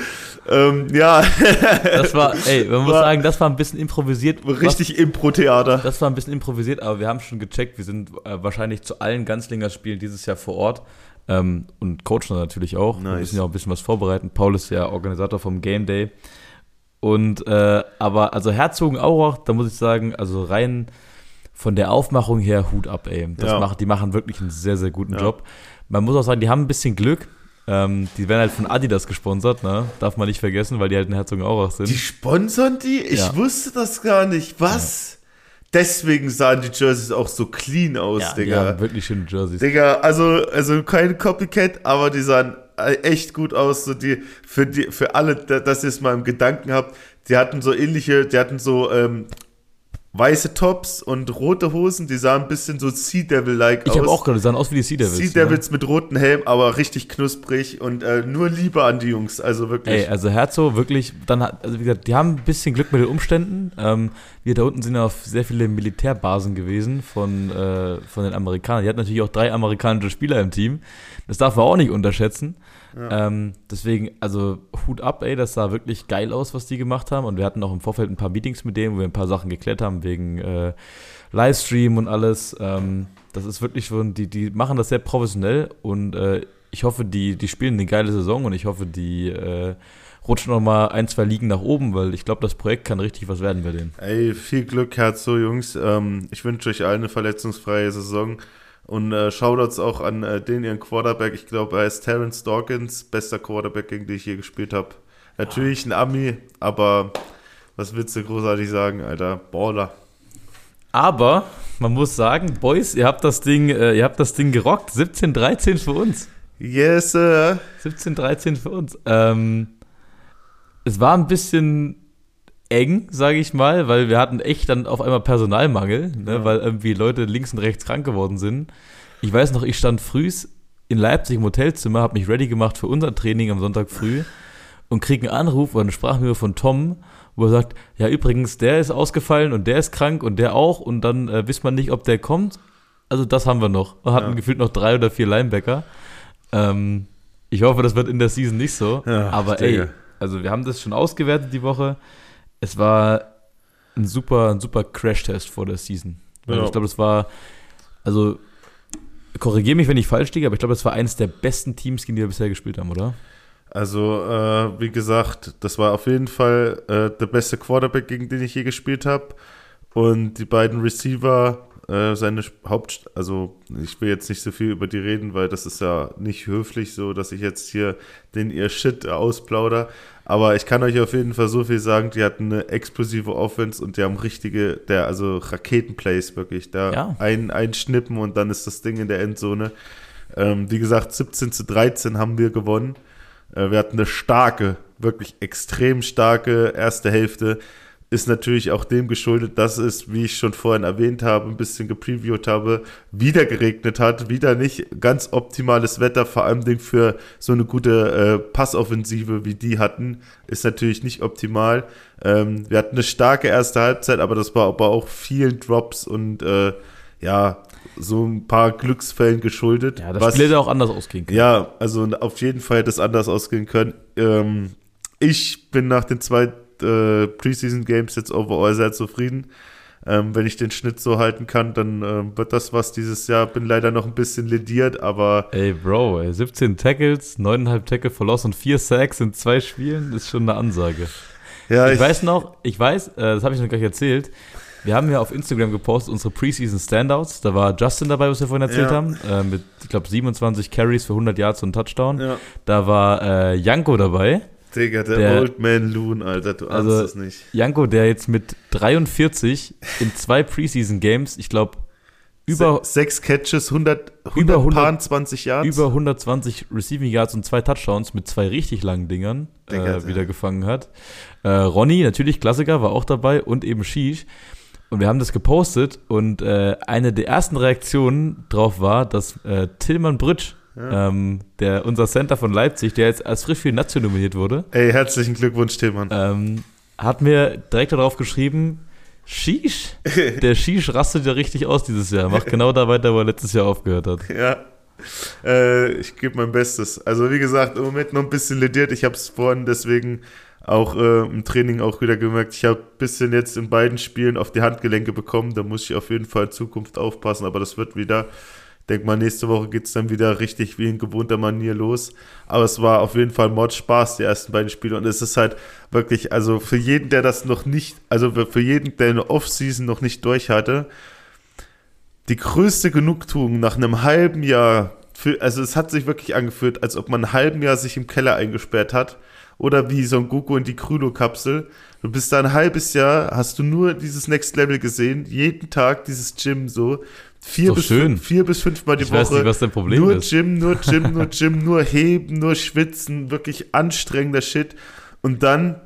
Ähm, ja. Das war, ey, man muss war, sagen, das war ein bisschen improvisiert. Richtig Impro-Theater. Das war ein bisschen improvisiert, aber wir haben schon gecheckt, wir sind äh, wahrscheinlich zu allen Ganzlinger-Spielen dieses Jahr vor Ort. Ähm, und coachen natürlich auch. Nice. Wir müssen ja auch ein bisschen was vorbereiten. Paul ist ja Organisator vom Game Day. Und äh, aber also Herzogenaurach, da muss ich sagen, also rein von der Aufmachung her Hut ab, ey. Das ja. macht, die machen wirklich einen sehr, sehr guten ja. Job. Man muss auch sagen, die haben ein bisschen Glück. Ähm, die werden halt von Adidas gesponsert, ne? Darf man nicht vergessen, weil die halt in Herzogenaurach sind. Die sponsern die? Ich ja. wusste das gar nicht. Was? Deswegen sahen die Jerseys auch so clean aus, ja, Digga. Haben wirklich schöne Jerseys. Digga, also, also kein Copycat, aber die sahen echt gut aus. So die, für, die, für alle, dass ihr es mal im Gedanken habt, die hatten so ähnliche, die hatten so ähm, weiße Tops und rote Hosen, die sahen ein bisschen so Sea Devil-like aus. Ich habe auch gerade, die sahen aus wie die Sea Devils. Sea Devils ja. mit roten Helm, aber richtig knusprig und äh, nur Liebe an die Jungs, also wirklich. Ey, also Herzog wirklich, dann hat, also wie gesagt, die haben ein bisschen Glück mit den Umständen. Ähm, wir da unten sind ja auf sehr viele Militärbasen gewesen von, äh, von den Amerikanern. Die hatten natürlich auch drei amerikanische Spieler im Team. Das darf man auch nicht unterschätzen. Ähm, deswegen, also Hut ab, ey, das sah wirklich geil aus, was die gemacht haben. Und wir hatten auch im Vorfeld ein paar Meetings mit denen, wo wir ein paar Sachen geklärt haben, wegen äh, Livestream und alles. Ähm, das ist wirklich schon, die, die machen das sehr professionell und äh, ich hoffe, die, die spielen eine geile Saison und ich hoffe, die äh, rutschen noch mal ein, zwei Ligen nach oben, weil ich glaube, das Projekt kann richtig was werden bei denen. Ey, viel Glück, Herz so, Jungs. Ähm, ich wünsche euch allen eine verletzungsfreie Saison. Und äh, Shoutouts auch an äh, den ihren Quarterback. Ich glaube, er ist Terrence Dawkins, bester Quarterback, gegen den ich je gespielt habe. Natürlich ein Ami, aber was willst du großartig sagen, Alter? Baller. Aber man muss sagen, Boys, ihr habt das Ding, äh, ihr habt das Ding gerockt. 17-13 für uns. Yes, sir. 17-13 für uns. Ähm, es war ein bisschen eng, sage ich mal, weil wir hatten echt dann auf einmal Personalmangel, ne, ja. weil irgendwie Leute links und rechts krank geworden sind. Ich weiß noch, ich stand frühs in Leipzig im Hotelzimmer, habe mich ready gemacht für unser Training am Sonntag früh und kriege einen Anruf oder eine Sprachmemo von Tom, wo er sagt, ja übrigens, der ist ausgefallen und der ist krank und der auch und dann äh, wisst man nicht, ob der kommt. Also das haben wir noch. Wir hatten ja. gefühlt noch drei oder vier Linebacker. Ähm, ich hoffe, das wird in der Season nicht so. Ja, aber ey, also wir haben das schon ausgewertet die Woche. Es war ein super, ein super Crash-Test vor der Season. Ja. Ich glaube, es war, also korrigiere mich, wenn ich falsch liege, aber ich glaube, es war eines der besten Teams, gegen die wir bisher gespielt haben, oder? Also, äh, wie gesagt, das war auf jeden Fall äh, der beste Quarterback, gegen den ich je gespielt habe. Und die beiden Receiver, äh, seine Haupt, also ich will jetzt nicht so viel über die reden, weil das ist ja nicht höflich so, dass ich jetzt hier den ihr Shit ausplauder. Aber ich kann euch auf jeden Fall so viel sagen, die hatten eine explosive Offense und die haben richtige, der, also Raketenplays wirklich. Da ja. ein, ein Schnippen und dann ist das Ding in der Endzone. Ähm, wie gesagt, 17 zu 13 haben wir gewonnen. Äh, wir hatten eine starke, wirklich extrem starke erste Hälfte ist natürlich auch dem geschuldet, dass es, wie ich schon vorhin erwähnt habe, ein bisschen gepreviewt habe, wieder geregnet hat, wieder nicht ganz optimales Wetter, vor allem für so eine gute äh, Passoffensive, wie die hatten, ist natürlich nicht optimal. Ähm, wir hatten eine starke erste Halbzeit, aber das war aber auch vielen Drops und äh, ja, so ein paar Glücksfällen geschuldet. Ja, das was, Spiel hätte auch anders ausgehen können. Ja, also auf jeden Fall hätte es anders ausgehen können. Ähm, ich bin nach den zwei äh, Preseason Games jetzt overall sehr zufrieden. Ähm, wenn ich den Schnitt so halten kann, dann äh, wird das was dieses Jahr. Bin leider noch ein bisschen lediert, aber. Ey, Bro, ey, 17 Tackles, 9,5 Tackle verlost und 4 Sacks in zwei Spielen ist schon eine Ansage. Ja, ich, ich weiß noch, ich weiß, äh, das habe ich noch gar nicht erzählt. Wir haben ja auf Instagram gepostet unsere Preseason Standouts. Da war Justin dabei, was wir vorhin erzählt ja. haben, äh, mit, ich glaube, 27 Carries für 100 Yards und Touchdown. Ja. Da war äh, Janko dabei. Digga, der, der, Old Man Loon, Alter, du ahnst also, es nicht. Janko, der jetzt mit 43 in zwei Preseason Games, ich glaube, über sechs Catches, 100, 100 über 120 Yards. Über 120 Receiving Yards und zwei Touchdowns mit zwei richtig langen Dingern Digga, äh, wieder ja. gefangen hat. Äh, Ronny, natürlich Klassiker, war auch dabei und eben Shish. Und wir haben das gepostet und äh, eine der ersten Reaktionen drauf war, dass äh, Tillmann Bridge ja. Ähm, der, unser Center von Leipzig, der jetzt als frisch für Nation nominiert wurde. Ey, herzlichen Glückwunsch, Tillmann. Ähm, hat mir direkt darauf geschrieben, Shish, der Shish rastet ja richtig aus dieses Jahr. Macht genau da weiter, wo er letztes Jahr aufgehört hat. Ja. Äh, ich gebe mein Bestes. Also, wie gesagt, im Moment noch ein bisschen lediert. Ich habe es vorhin deswegen auch äh, im Training auch wieder gemerkt, ich habe ein bisschen jetzt in beiden Spielen auf die Handgelenke bekommen. Da muss ich auf jeden Fall in Zukunft aufpassen, aber das wird wieder denke mal, nächste Woche geht es dann wieder richtig wie in gewohnter Manier los. Aber es war auf jeden Fall Mod Spaß, die ersten beiden Spiele. Und es ist halt wirklich, also für jeden, der das noch nicht, also für jeden, der eine Offseason noch nicht durch hatte, die größte Genugtuung nach einem halben Jahr, für, also es hat sich wirklich angefühlt, als ob man ein halben Jahr sich im Keller eingesperrt hat. Oder wie so ein Goku in die Krylo-Kapsel. Du bist da ein halbes Jahr, hast du nur dieses Next Level gesehen, jeden Tag dieses Gym so. Vier bis, schön. Fünf, vier bis fünfmal die ich Woche. Weiß nicht, was dein Problem nur ist. Gym, nur Gym, nur Gym, nur heben, nur schwitzen, wirklich anstrengender Shit. Und dann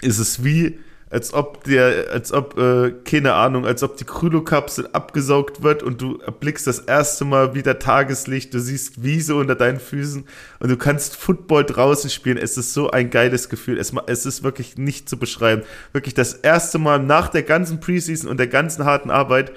ist es wie, als ob der, als ob, äh, keine Ahnung, als ob die Krylokapsel abgesaugt wird und du erblickst das erste Mal wieder Tageslicht, du siehst Wiese unter deinen Füßen und du kannst Football draußen spielen. Es ist so ein geiles Gefühl. Es, es ist wirklich nicht zu beschreiben. Wirklich das erste Mal nach der ganzen Preseason und der ganzen harten Arbeit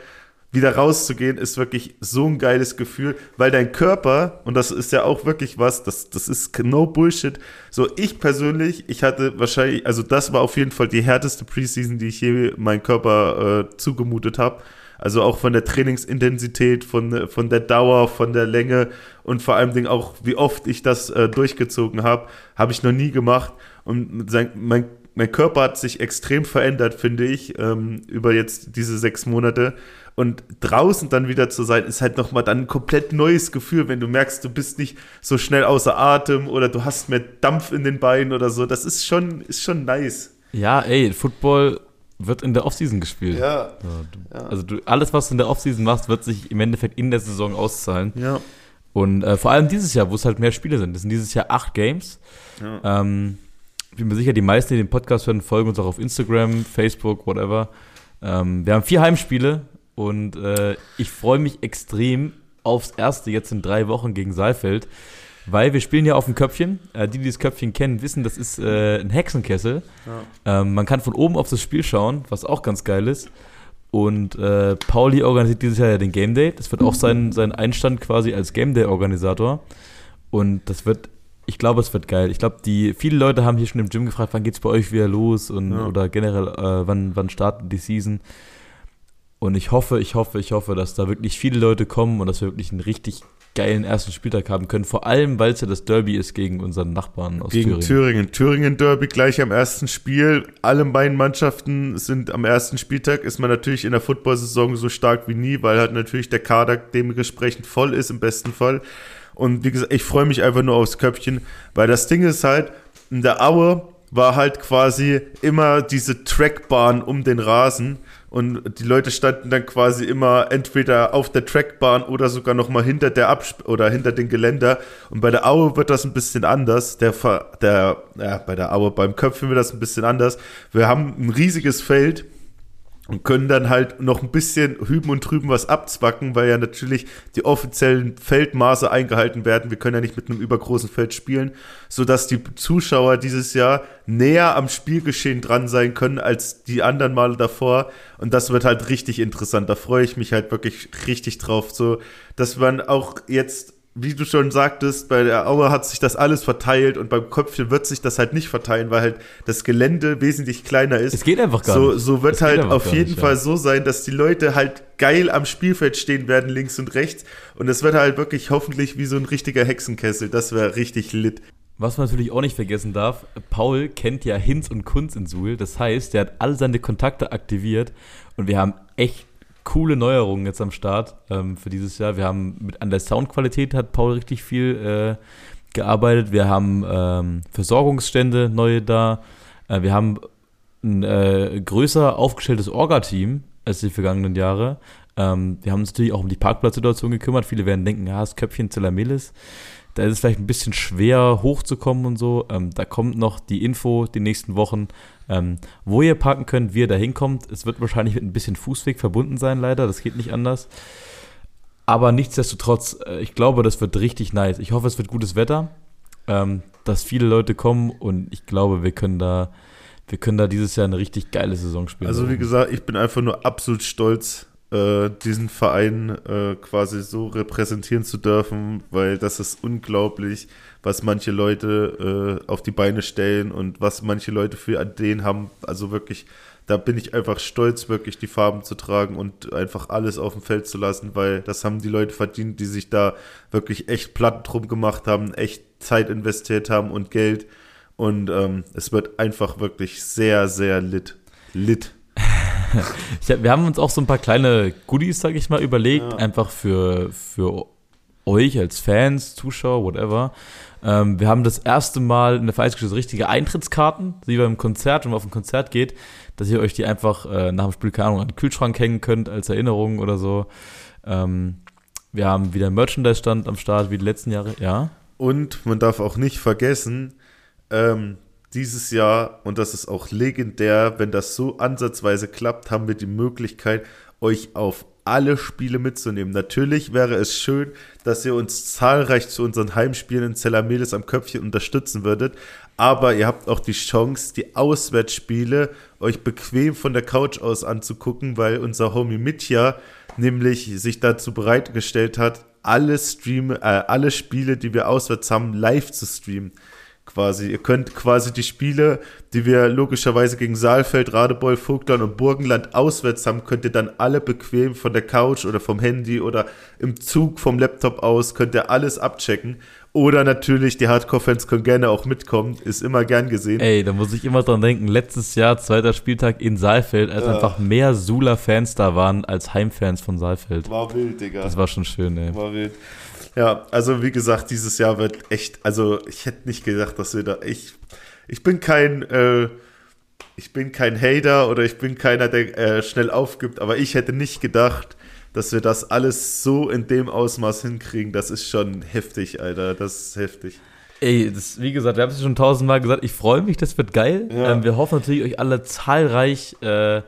wieder rauszugehen, ist wirklich so ein geiles Gefühl, weil dein Körper, und das ist ja auch wirklich was, das, das ist no Bullshit. So, ich persönlich, ich hatte wahrscheinlich, also das war auf jeden Fall die härteste Preseason, die ich je meinem Körper äh, zugemutet habe. Also auch von der Trainingsintensität, von, von der Dauer, von der Länge und vor allem auch, wie oft ich das äh, durchgezogen habe, habe ich noch nie gemacht. Und sein, mein, mein Körper hat sich extrem verändert, finde ich, ähm, über jetzt diese sechs Monate. Und draußen dann wieder zu sein, ist halt nochmal dann ein komplett neues Gefühl, wenn du merkst, du bist nicht so schnell außer Atem oder du hast mehr Dampf in den Beinen oder so. Das ist schon, ist schon nice. Ja, ey, Football wird in der Offseason gespielt. Ja. ja. Also du, alles, was du in der Offseason machst, wird sich im Endeffekt in der Saison auszahlen. Ja. Und äh, vor allem dieses Jahr, wo es halt mehr Spiele sind. Das sind dieses Jahr acht Games. Ja. Ähm, bin mir sicher, die meisten, die den Podcast hören, folgen uns auch auf Instagram, Facebook, whatever. Ähm, wir haben vier Heimspiele und äh, ich freue mich extrem aufs erste jetzt in drei Wochen gegen Saalfeld, weil wir spielen ja auf dem Köpfchen. Äh, die, die das Köpfchen kennen, wissen, das ist äh, ein Hexenkessel. Ja. Ähm, man kann von oben auf das Spiel schauen, was auch ganz geil ist. Und äh, Pauli organisiert dieses Jahr ja den Game Day. Das wird auch sein, sein Einstand quasi als Game Day-Organisator. Und das wird, ich glaube, es wird geil. Ich glaube, die viele Leute haben hier schon im Gym gefragt, wann geht es bei euch wieder los und ja. oder generell, äh, wann, wann startet die Season. Und ich hoffe, ich hoffe, ich hoffe, dass da wirklich viele Leute kommen und dass wir wirklich einen richtig geilen ersten Spieltag haben können. Vor allem, weil es ja das Derby ist gegen unseren Nachbarn aus gegen Thüringen. Thüringen. Thüringen Derby gleich am ersten Spiel. Alle beiden Mannschaften sind am ersten Spieltag. Ist man natürlich in der Football-Saison so stark wie nie, weil halt natürlich der Kader dementsprechend voll ist im besten Fall. Und wie gesagt, ich freue mich einfach nur aufs Köpfchen, weil das Ding ist halt, in der Aue war halt quasi immer diese Trackbahn um den Rasen und die Leute standen dann quasi immer entweder auf der Trackbahn oder sogar noch mal hinter der Absp oder hinter den Geländer. Und bei der Aue wird das ein bisschen anders. Der der ja, bei der Aue beim Köpfen wird das ein bisschen anders. Wir haben ein riesiges Feld und können dann halt noch ein bisschen hüben und drüben was abzwacken, weil ja natürlich die offiziellen Feldmaße eingehalten werden. Wir können ja nicht mit einem übergroßen Feld spielen, sodass die Zuschauer dieses Jahr näher am Spielgeschehen dran sein können als die anderen Male davor. Und das wird halt richtig interessant. Da freue ich mich halt wirklich richtig drauf, so dass man auch jetzt wie du schon sagtest, bei der Aue hat sich das alles verteilt und beim Köpfchen wird sich das halt nicht verteilen, weil halt das Gelände wesentlich kleiner ist. Es geht einfach gar so, nicht. So wird es halt auf jeden nicht, Fall ja. so sein, dass die Leute halt geil am Spielfeld stehen werden, links und rechts. Und es wird halt wirklich hoffentlich wie so ein richtiger Hexenkessel. Das wäre richtig lit. Was man natürlich auch nicht vergessen darf, Paul kennt ja Hinz und Kunz in Suhl. Das heißt, der hat all seine Kontakte aktiviert und wir haben echt coole Neuerungen jetzt am Start ähm, für dieses Jahr. Wir haben mit an der Soundqualität hat Paul richtig viel äh, gearbeitet. Wir haben ähm, Versorgungsstände neue da. Äh, wir haben ein äh, größer aufgestelltes Orga-Team als die vergangenen Jahre. Ähm, wir haben uns natürlich auch um die Parkplatzsituation gekümmert. Viele werden denken, ja, das Köpfchen Zelamelis. Da ist es vielleicht ein bisschen schwer hochzukommen und so. Ähm, da kommt noch die Info die nächsten Wochen, ähm, wo ihr parken könnt, wie ihr da hinkommt. Es wird wahrscheinlich mit ein bisschen Fußweg verbunden sein, leider. Das geht nicht anders. Aber nichtsdestotrotz, äh, ich glaube, das wird richtig nice. Ich hoffe, es wird gutes Wetter, ähm, dass viele Leute kommen und ich glaube, wir können da, wir können da dieses Jahr eine richtig geile Saison spielen. Also wie gesagt, ich bin einfach nur absolut stolz äh, diesen Verein äh, quasi so repräsentieren zu dürfen, weil das ist unglaublich, was manche Leute äh, auf die Beine stellen und was manche Leute für Ideen haben. Also wirklich, da bin ich einfach stolz, wirklich die Farben zu tragen und einfach alles auf dem Feld zu lassen, weil das haben die Leute verdient, die sich da wirklich echt platt drum gemacht haben, echt Zeit investiert haben und Geld. Und ähm, es wird einfach wirklich sehr, sehr lit. Lit. Hab, wir haben uns auch so ein paar kleine Goodies, sag ich mal, überlegt, ja. einfach für, für euch als Fans, Zuschauer, whatever. Ähm, wir haben das erste Mal in der Vereinsgeschichte richtige Eintrittskarten, wie beim Konzert, wenn man auf ein Konzert geht, dass ihr euch die einfach äh, nach dem Spiel, keine Ahnung, an den Kühlschrank hängen könnt als Erinnerung oder so. Ähm, wir haben wieder Merchandise-Stand am Start wie die letzten Jahre, ja. Und man darf auch nicht vergessen, ähm, dieses Jahr, und das ist auch legendär, wenn das so ansatzweise klappt, haben wir die Möglichkeit, euch auf alle Spiele mitzunehmen. Natürlich wäre es schön, dass ihr uns zahlreich zu unseren Heimspielen in Zellamelis am Köpfchen unterstützen würdet, aber ihr habt auch die Chance, die Auswärtsspiele euch bequem von der Couch aus anzugucken, weil unser Homie Mitya nämlich sich dazu bereitgestellt hat, alle Stream, äh, alle Spiele, die wir auswärts haben, live zu streamen quasi. Ihr könnt quasi die Spiele, die wir logischerweise gegen Saalfeld, Radebeul, Vogtland und Burgenland auswärts haben, könnt ihr dann alle bequem von der Couch oder vom Handy oder im Zug vom Laptop aus, könnt ihr alles abchecken. Oder natürlich, die Hardcore-Fans können gerne auch mitkommen, ist immer gern gesehen. Ey, da muss ich immer dran denken, letztes Jahr, zweiter Spieltag in Saalfeld, als ja. einfach mehr Sula-Fans da waren als Heimfans von Saalfeld. War wild, Digga. Das war schon schön, ey. War wild. Ja, also wie gesagt, dieses Jahr wird echt, also ich hätte nicht gedacht, dass wir da, ich, ich bin kein, äh, ich bin kein Hater oder ich bin keiner, der äh, schnell aufgibt, aber ich hätte nicht gedacht, dass wir das alles so in dem Ausmaß hinkriegen. Das ist schon heftig, Alter, das ist heftig. Ey, das, wie gesagt, wir haben es schon tausendmal gesagt, ich freue mich, das wird geil. Ja. Ähm, wir hoffen natürlich, euch alle zahlreich äh,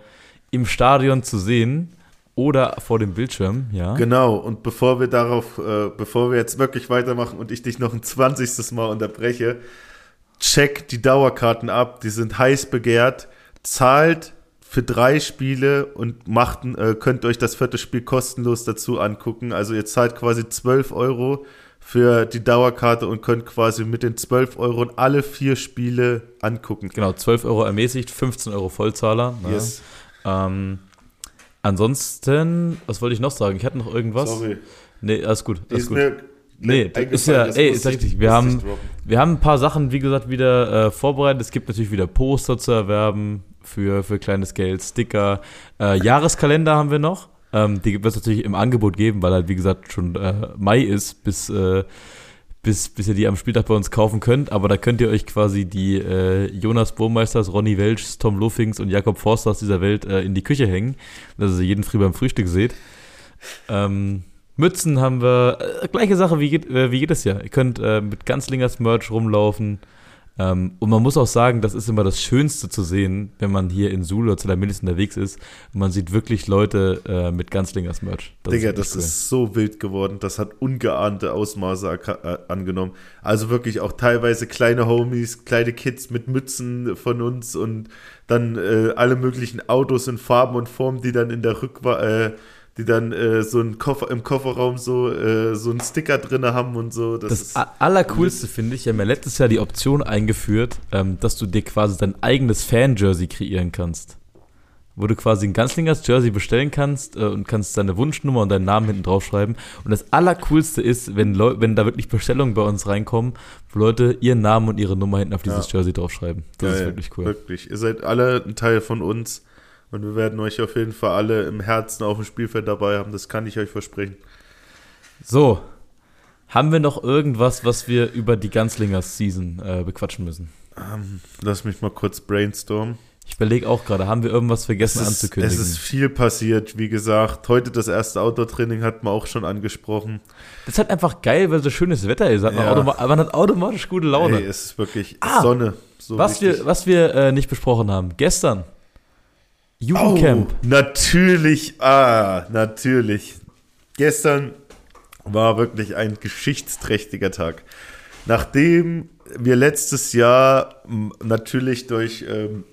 im Stadion zu sehen oder vor dem Bildschirm, ja. Genau, und bevor wir darauf, äh, bevor wir jetzt wirklich weitermachen und ich dich noch ein 20. Mal unterbreche, check die Dauerkarten ab, die sind heiß begehrt, zahlt für drei Spiele und macht, äh, könnt euch das vierte Spiel kostenlos dazu angucken. Also ihr zahlt quasi 12 Euro für die Dauerkarte und könnt quasi mit den 12 Euro alle vier Spiele angucken. Genau, 12 Euro ermäßigt, 15 Euro Vollzahler. Ne? Yes. Ähm, ansonsten, was wollte ich noch sagen? Ich hatte noch irgendwas. Sorry. Nee, alles gut. Alles ist gut. Nee, ist ja, ey, ist richtig. Wir haben, wir haben ein paar Sachen, wie gesagt, wieder äh, vorbereitet. Es gibt natürlich wieder Poster zu erwerben für, für kleines Geld, Sticker. Äh, Jahreskalender haben wir noch. Ähm, die wird es natürlich im Angebot geben, weil halt, wie gesagt, schon äh, Mai ist, bis, äh, bis, bis ihr die am Spieltag bei uns kaufen könnt. Aber da könnt ihr euch quasi die äh, Jonas Burmeisters, Ronny Welch, Tom Luffings und Jakob Forster aus dieser Welt äh, in die Küche hängen, dass ihr jeden Früh beim Frühstück seht. Ähm, Mützen haben wir, äh, gleiche Sache wie, äh, wie jedes Jahr. Ihr könnt äh, mit Ganzlingers Merch rumlaufen. Ähm, und man muss auch sagen, das ist immer das Schönste zu sehen, wenn man hier in Suhl oder Zillermillis unterwegs ist. Und man sieht wirklich Leute äh, mit Ganzlingers Merch. Das Digga, ist das cool. ist so wild geworden. Das hat ungeahnte Ausmaße äh, angenommen. Also wirklich auch teilweise kleine Homies, kleine Kids mit Mützen von uns und dann äh, alle möglichen Autos in Farben und Formen, die dann in der Rückwand äh, die dann äh, so ein Koffer, im Kofferraum so, äh, so einen Sticker drin haben und so. Das, das Allercoolste finde ich, wir haben ja letztes Jahr die Option eingeführt, ähm, dass du dir quasi dein eigenes Fan-Jersey kreieren kannst. Wo du quasi ein Ganzlingers Jersey bestellen kannst äh, und kannst deine Wunschnummer und deinen Namen hinten draufschreiben. Und das Allercoolste ist, wenn, Leu wenn da wirklich Bestellungen bei uns reinkommen, wo Leute ihren Namen und ihre Nummer hinten auf dieses ja. Jersey draufschreiben. Das ja, ist wirklich cool. Wirklich. Ihr seid alle ein Teil von uns. Und wir werden euch auf jeden Fall alle im Herzen auf dem Spielfeld dabei haben. Das kann ich euch versprechen. So. Haben wir noch irgendwas, was wir über die Ganzlingers Season äh, bequatschen müssen? Ähm, lass mich mal kurz brainstormen. Ich überlege auch gerade, haben wir irgendwas vergessen es ist, anzukündigen? Es ist viel passiert, wie gesagt. Heute das erste Outdoor-Training hat man auch schon angesprochen. Das ist halt einfach geil, weil so schönes Wetter ist. Hat ja. man, man, hat automatisch gute Laune. Ey, es ist wirklich ah, Sonne. So was, wir, was wir äh, nicht besprochen haben. Gestern Jugendcamp. Oh, natürlich, ah, natürlich. Gestern war wirklich ein geschichtsträchtiger Tag. Nachdem wir letztes Jahr natürlich durch ähm,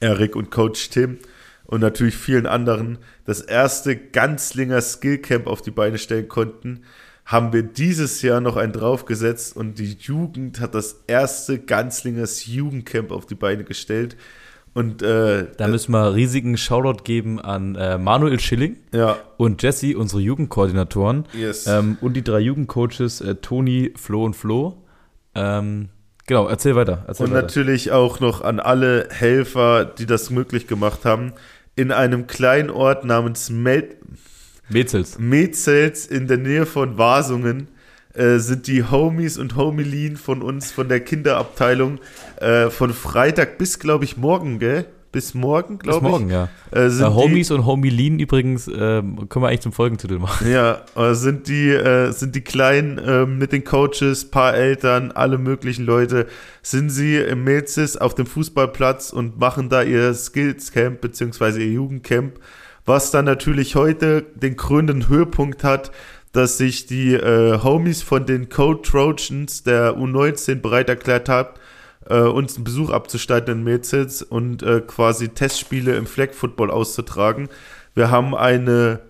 Erik und Coach Tim und natürlich vielen anderen das erste Ganzlinger Skillcamp auf die Beine stellen konnten, haben wir dieses Jahr noch einen draufgesetzt und die Jugend hat das erste Ganzlingers Jugendcamp auf die Beine gestellt. Und äh, da müssen wir riesigen Shoutout geben an äh, Manuel Schilling ja. und Jesse, unsere Jugendkoordinatoren. Yes. Ähm, und die drei Jugendcoaches, äh, Toni, Flo und Flo. Ähm, genau, erzähl weiter. Erzähl und weiter. natürlich auch noch an alle Helfer, die das möglich gemacht haben. In einem kleinen Ort namens Mel Mezels. Mezels in der Nähe von Wasungen äh, sind die Homies und Homelien von uns, von der Kinderabteilung, äh, von Freitag bis, glaube ich, morgen, gell? Bis morgen, glaube ich. Bis morgen, ja. Äh, sind äh, Homies die, und Homelien übrigens ähm, können wir eigentlich zum Folgentitel machen. Ja, äh, sind die, äh, sind die Kleinen ähm, mit den Coaches, paar Eltern, alle möglichen Leute, sind sie im Mezis auf dem Fußballplatz und machen da ihr Skills Camp beziehungsweise ihr Jugendcamp, was dann natürlich heute den krönenden Höhepunkt hat, dass sich die äh, Homies von den Code Trojans der U19 bereit erklärt haben, äh, uns einen Besuch abzustatten in Mezitz und äh, quasi Testspiele im Flag Football auszutragen. Wir haben eine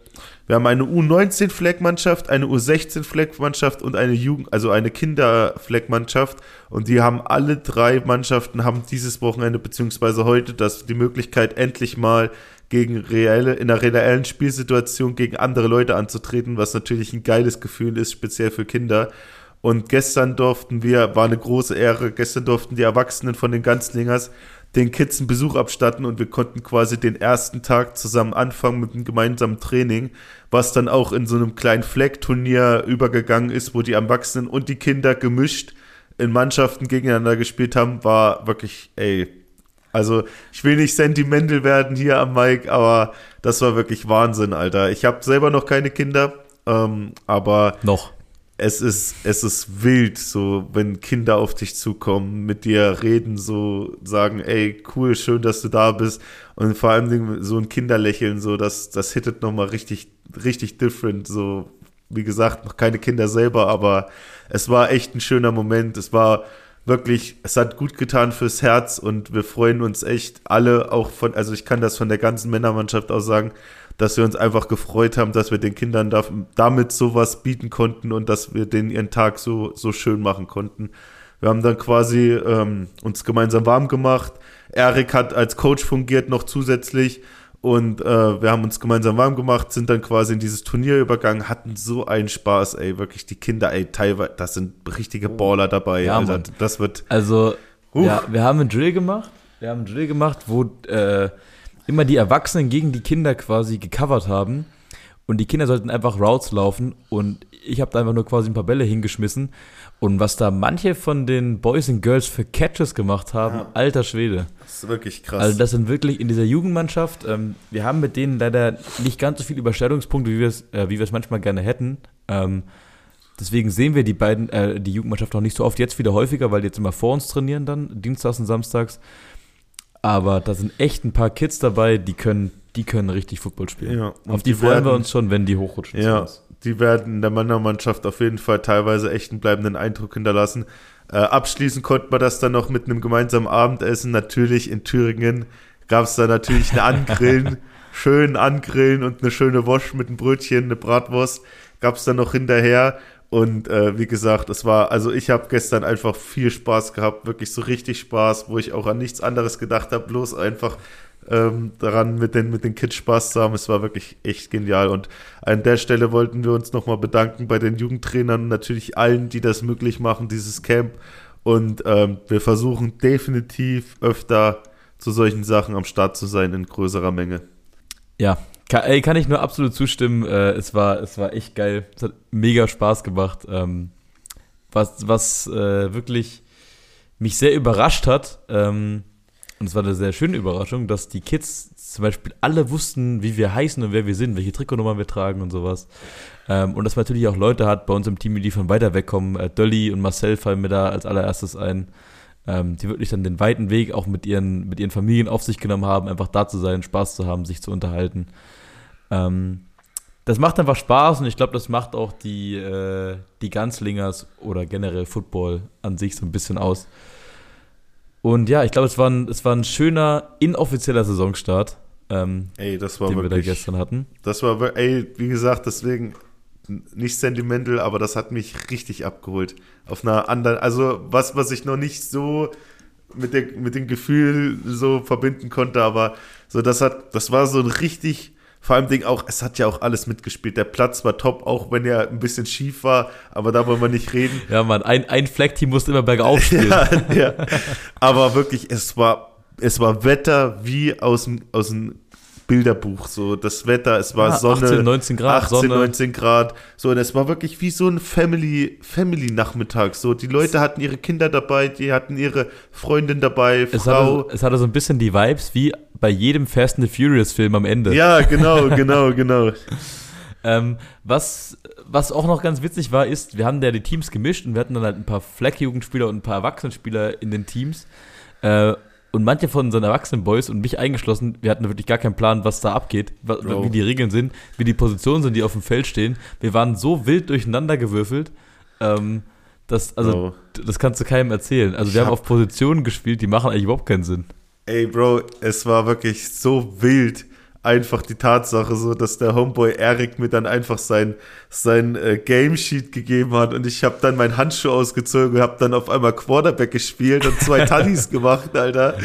wir haben eine U19-Fleckmannschaft, eine U16-Fleckmannschaft und eine Jugend, also eine Kinderfleckmannschaft. Und die haben alle drei Mannschaften haben dieses Wochenende beziehungsweise heute das die Möglichkeit endlich mal gegen reelle, in einer reellen Spielsituation gegen andere Leute anzutreten, was natürlich ein geiles Gefühl ist, speziell für Kinder. Und gestern durften wir, war eine große Ehre, gestern durften die Erwachsenen von den Ganzlingers den Kids einen Besuch abstatten und wir konnten quasi den ersten Tag zusammen anfangen mit einem gemeinsamen Training, was dann auch in so einem kleinen Flag-Turnier übergegangen ist, wo die Erwachsenen und die Kinder gemischt in Mannschaften gegeneinander gespielt haben, war wirklich, ey, also ich will nicht sentimental werden hier am Mike, aber das war wirklich Wahnsinn, Alter. Ich habe selber noch keine Kinder, ähm, aber noch. es ist, es ist wild, so, wenn Kinder auf dich zukommen, mit dir reden, so sagen, ey, cool, schön, dass du da bist. Und vor allem so ein Kinderlächeln, so, das, das hittet nochmal richtig, richtig different, so, wie gesagt, noch keine Kinder selber, aber es war echt ein schöner Moment. Es war wirklich, es hat gut getan fürs Herz und wir freuen uns echt alle auch von, also ich kann das von der ganzen Männermannschaft aus sagen, dass wir uns einfach gefreut haben, dass wir den Kindern da, damit sowas bieten konnten und dass wir denen ihren Tag so, so schön machen konnten. Wir haben dann quasi ähm, uns gemeinsam warm gemacht. Erik hat als Coach fungiert noch zusätzlich und äh, wir haben uns gemeinsam warm gemacht, sind dann quasi in dieses Turnier übergangen, hatten so einen Spaß, ey, wirklich die Kinder, ey, teilweise, das sind richtige oh. Baller dabei, ja, Alter, das wird. Also, ja, wir haben einen Drill gemacht, wir haben einen Drill gemacht, wo äh, immer die Erwachsenen gegen die Kinder quasi gecovert haben. Und die Kinder sollten einfach Routes laufen und ich habe da einfach nur quasi ein paar Bälle hingeschmissen. Und was da manche von den Boys and Girls für Catches gemacht haben, ja. alter Schwede. Das ist wirklich krass. Also das sind wirklich in dieser Jugendmannschaft, ähm, wir haben mit denen leider nicht ganz so viele Überstellungspunkte, wie wir es äh, wie wir es manchmal gerne hätten. Ähm, deswegen sehen wir die beiden, äh, die Jugendmannschaft noch nicht so oft, jetzt wieder häufiger, weil die jetzt immer vor uns trainieren dann, dienstags und samstags. Aber da sind echt ein paar Kids dabei, die können, die können richtig Football spielen. Ja, auf die, die freuen werden, wir uns schon, wenn die hochrutschen. Ja, die werden in der Männermannschaft auf jeden Fall teilweise echt einen bleibenden Eindruck hinterlassen. Äh, abschließend konnte man das dann noch mit einem gemeinsamen Abendessen. Natürlich in Thüringen gab es da natürlich ein Angrillen, schön Angrillen und eine schöne Wosch mit einem Brötchen, eine Bratwurst gab es dann noch hinterher. Und äh, wie gesagt, es war, also ich habe gestern einfach viel Spaß gehabt, wirklich so richtig Spaß, wo ich auch an nichts anderes gedacht habe, bloß einfach ähm, daran mit den, mit den Kids Spaß zu haben. Es war wirklich echt genial. Und an der Stelle wollten wir uns nochmal bedanken bei den Jugendtrainern und natürlich allen, die das möglich machen, dieses Camp. Und ähm, wir versuchen definitiv öfter zu solchen Sachen am Start zu sein in größerer Menge. Ja, kann, ey, kann ich nur absolut zustimmen. Äh, es, war, es war echt geil. Es hat mega Spaß gemacht. Ähm, was was äh, wirklich mich sehr überrascht hat, ähm, und es war eine sehr schöne Überraschung, dass die Kids zum Beispiel alle wussten, wie wir heißen und wer wir sind, welche Trikotnummern wir tragen und sowas. Ähm, und dass man natürlich auch Leute hat bei uns im Team, die von weiter wegkommen. Äh, Dolly und Marcel fallen mir da als allererstes ein ähm, die wirklich dann den weiten Weg auch mit ihren, mit ihren Familien auf sich genommen haben, einfach da zu sein, Spaß zu haben, sich zu unterhalten. Ähm, das macht einfach Spaß und ich glaube, das macht auch die, äh, die Ganzlingers oder generell Football an sich so ein bisschen aus. Und ja, ich glaube, es, war ein, es war ein schöner, inoffizieller Saisonstart, ähm, ey, das war den wirklich, wir da gestern hatten. Das war, ey, wie gesagt, deswegen nicht sentimental, aber das hat mich richtig abgeholt. Auf einer anderen, also was, was ich noch nicht so mit, der, mit dem Gefühl so verbinden konnte, aber so, das hat, das war so ein richtig, vor allem Ding auch, es hat ja auch alles mitgespielt. Der Platz war top, auch wenn er ein bisschen schief war, aber da wollen wir nicht reden. Ja, Mann, ein, ein Fleck-Team musste immer bergauf spielen. ja, ja. Aber wirklich, es war, es war Wetter wie aus dem, aus dem Bilderbuch, so das Wetter, es war ja, Sonne, 18, 19 Grad, 18, Sonne. 19 Grad, so und es war wirklich wie so ein Family Family Nachmittag, so die Leute hatten ihre Kinder dabei, die hatten ihre Freundin dabei, Frau. Es hatte, es hatte so ein bisschen die Vibes wie bei jedem Fast and the Furious Film am Ende. Ja, genau, genau, genau. ähm, was, was auch noch ganz witzig war, ist, wir haben ja die Teams gemischt und wir hatten dann halt ein paar Fleck-Jugendspieler und ein paar Erwachsenenspieler in den Teams. Äh, und manche von unseren erwachsenen Boys und mich eingeschlossen, wir hatten wirklich gar keinen Plan, was da abgeht, Bro. wie die Regeln sind, wie die Positionen sind, die auf dem Feld stehen. Wir waren so wild durcheinander gewürfelt, ähm, dass, also, Bro. das kannst du keinem erzählen. Also, wir hab haben auf Positionen gespielt, die machen eigentlich überhaupt keinen Sinn. Ey, Bro, es war wirklich so wild einfach die Tatsache so, dass der Homeboy Eric mir dann einfach sein, sein äh, Game Sheet gegeben hat und ich habe dann meinen Handschuh ausgezogen und habe dann auf einmal Quarterback gespielt und zwei Tannis gemacht, Alter.